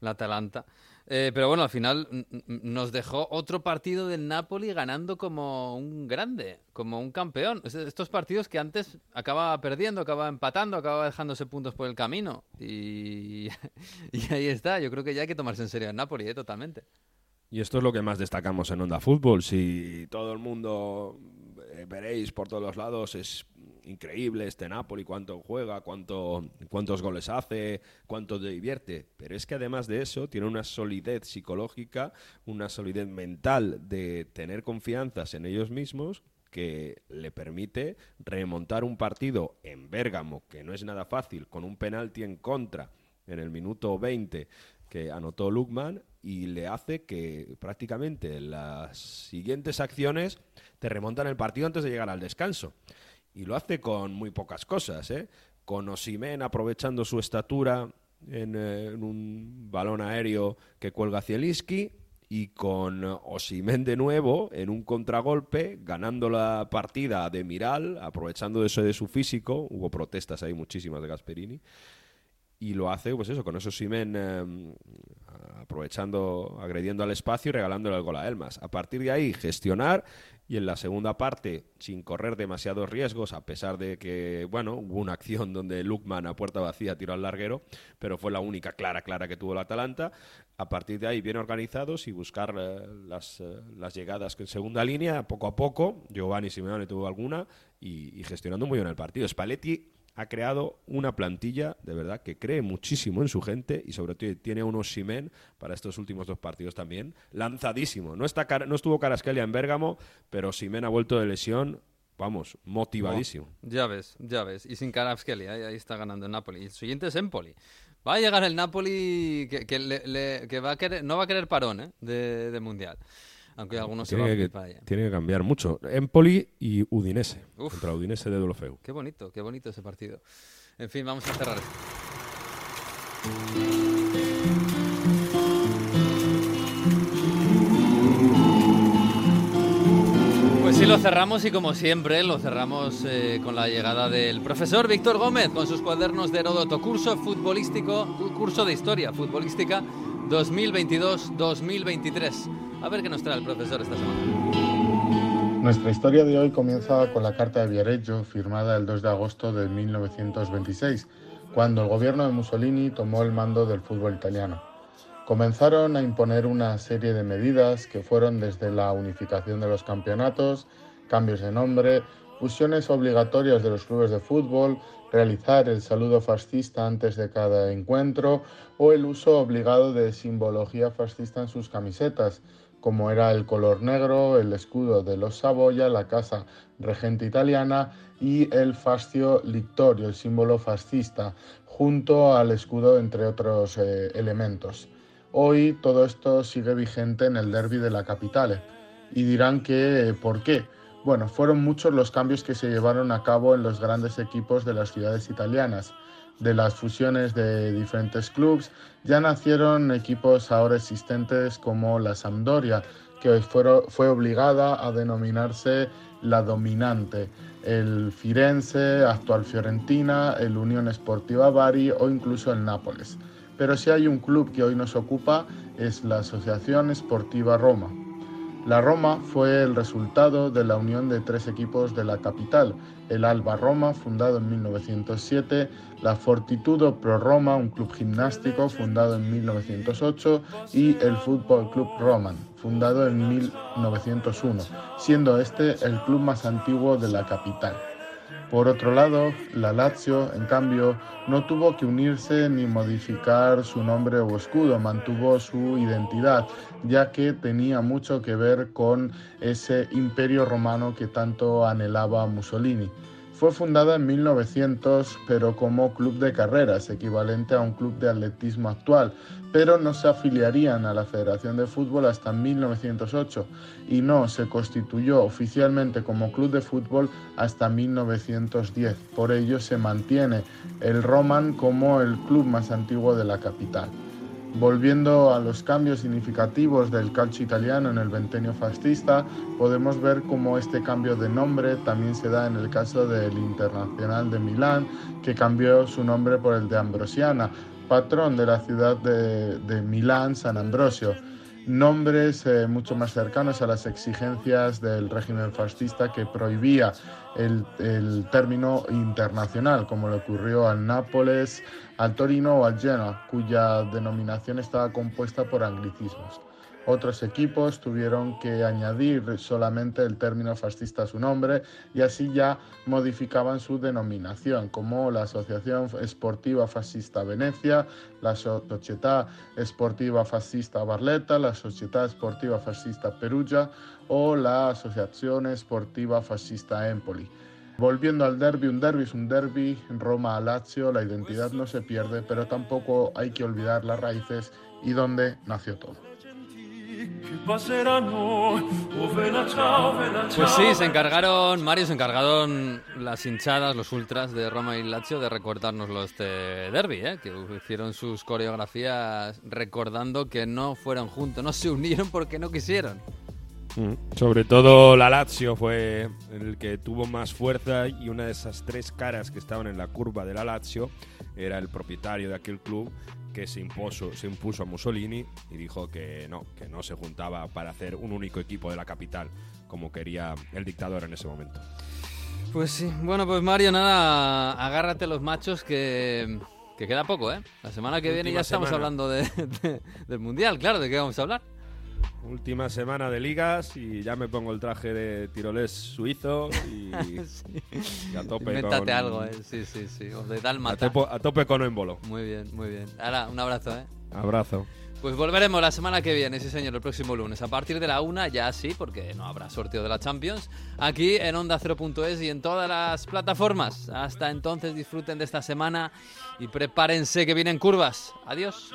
la Atalanta. Eh, pero bueno, al final nos dejó otro partido del Napoli ganando como un grande, como un campeón. Estos partidos que antes acaba perdiendo, acaba empatando, acaba dejándose puntos por el camino. Y, y ahí está. Yo creo que ya hay que tomarse en serio el Napoli, ¿eh? totalmente. Y esto es lo que más destacamos en Onda Fútbol. Si todo el mundo eh, veréis por todos los lados, es increíble este Napoli, cuánto juega, cuánto, cuántos goles hace, cuánto te divierte. Pero es que además de eso, tiene una solidez psicológica, una solidez mental de tener confianzas en ellos mismos que le permite remontar un partido en Bérgamo, que no es nada fácil, con un penalti en contra en el minuto 20 que anotó Lukman y le hace que prácticamente las siguientes acciones te remontan el partido antes de llegar al descanso. Y lo hace con muy pocas cosas, ¿eh? Con Osimen aprovechando su estatura en, eh, un balón aéreo que cuelga Zielinski y con Osimen de nuevo en un contragolpe, ganando la partida de Miral, aprovechando eso de su físico, hubo protestas ahí muchísimas de Gasperini, y lo hace, pues eso, con esos Simen eh, aprovechando, agrediendo al espacio y regalándole el gol a Elmas. A partir de ahí, gestionar y en la segunda parte, sin correr demasiados riesgos, a pesar de que, bueno, hubo una acción donde Lukman a puerta vacía tiró al larguero, pero fue la única clara, clara que tuvo el Atalanta. A partir de ahí, bien organizados y buscar eh, las, eh, las, llegadas en segunda línea, poco a poco. Giovanni Simeone tuvo alguna y, y gestionando muy bien el partido. Spalletti ha creado una plantilla de verdad que cree muchísimo en su gente y sobre todo tiene unos Simen para estos últimos dos partidos también lanzadísimo. No, está, no estuvo Caraskelia en Bérgamo, pero Simen ha vuelto de lesión. Vamos, motivadísimo. ya ves, ya ves. Y sin Caraskelia, ahí está ganando el Napoli. El siguiente es Empoli. Va a llegar el Napoli que, que, va a querer, no va a querer parón ¿eh? de, de Mundial. Aunque algunos tiene se van que, Tiene que cambiar mucho. Empoli y Udinese. Contra Udinese de Dolofeu. Qué bonito, qué bonito ese partido. En fin, vamos a cerrar esto. Pues sí, lo cerramos y como siempre lo cerramos eh, con la llegada del profesor Víctor Gómez con sus cuadernos de Heródoto, curso futbolístico, curso de historia futbolística 2022-2023. A ver qué nos trae el profesor esta semana. Nuestra historia de hoy comienza con la carta de Viareggio firmada el 2 de agosto de 1926, cuando el gobierno de Mussolini tomó el mando del fútbol italiano. Comenzaron a imponer una serie de medidas que fueron desde la unificación de los campeonatos, cambios de nombre, fusiones obligatorias de los clubes de fútbol, realizar el saludo fascista antes de cada encuentro o el uso obligado de simbología fascista en sus camisetas, como era el color negro, el escudo de los Saboya, la casa regente italiana y el fascio lictorio, el símbolo fascista, junto al escudo entre otros eh, elementos. Hoy todo esto sigue vigente en el derby de la capital y dirán que ¿por qué? Bueno, fueron muchos los cambios que se llevaron a cabo en los grandes equipos de las ciudades italianas de las fusiones de diferentes clubes, ya nacieron equipos ahora existentes como la Sampdoria, que fue obligada a denominarse la dominante, el Firenze, actual Fiorentina, el Unión Sportiva Bari o incluso el Nápoles. Pero si hay un club que hoy nos ocupa es la Asociación Sportiva Roma. La Roma fue el resultado de la unión de tres equipos de la capital, el Alba Roma, fundado en 1907, la Fortitudo Pro Roma, un club gimnástico fundado en 1908, y el Fútbol Club Roman, fundado en 1901, siendo este el club más antiguo de la capital. Por otro lado, la Lazio, en cambio, no tuvo que unirse ni modificar su nombre o escudo, mantuvo su identidad, ya que tenía mucho que ver con ese imperio romano que tanto anhelaba Mussolini. Fue fundada en 1900, pero como club de carreras, equivalente a un club de atletismo actual, pero no se afiliarían a la Federación de Fútbol hasta 1908 y no se constituyó oficialmente como club de fútbol hasta 1910. Por ello se mantiene el Roman como el club más antiguo de la capital. Volviendo a los cambios significativos del calcio italiano en el ventenio fascista, podemos ver cómo este cambio de nombre también se da en el caso del Internacional de Milán, que cambió su nombre por el de Ambrosiana, patrón de la ciudad de, de Milán, San Ambrosio nombres eh, mucho más cercanos a las exigencias del régimen fascista que prohibía el, el, término internacional, como le ocurrió al Nápoles, al Torino o al Genoa, cuya denominación estaba compuesta por anglicismos. Otros equipos tuvieron que añadir solamente el término fascista a su nombre y así ya modificaban su denominación, como la Asociación Esportiva Fascista Venecia, la Società Esportiva Fascista Barletta, la Società Esportiva Fascista Perugia o la Asociación Esportiva Fascista Empoli. Volviendo al derby, un derby es un derby, Roma a Lazio, la identidad no se pierde, pero tampoco hay que olvidar las raíces y dónde nació todo. Pues sí, se encargaron, Mario, se encargaron las hinchadas, los ultras de Roma y Lazio de recordárnoslo este derby, ¿eh? que hicieron sus coreografías recordando que no fueron juntos, no se unieron porque no quisieron. Mm. Sobre todo la Lazio fue el que tuvo más fuerza y una de esas tres caras que estaban en la curva de la Lazio era el propietario de aquel club que se impuso, se impuso a Mussolini y dijo que no, que no se juntaba para hacer un único equipo de la capital como quería el dictador en ese momento. Pues sí, bueno, pues Mario, nada, agárrate los machos que, queda poco, ¿eh? La semana que viene ya estamos hablando de, del Mundial, claro, ¿de qué vamos a hablar? Última semana de ligas y ya me pongo el traje de tirolés suizo y, a tope Invéntate algo, ¿eh? Sí, sí, sí. O de A tope, a tope con Embolo. Muy bien, muy bien. Ahora, un abrazo, ¿eh? Abrazo. Pues volveremos la semana que viene, sí señor, el próximo lunes. A partir de la una, ya sí, porque no habrá sorteo de la Champions. Aquí en Onda 0.es y en todas las plataformas. Hasta entonces disfruten de esta semana y prepárense que vienen curvas. Adiós.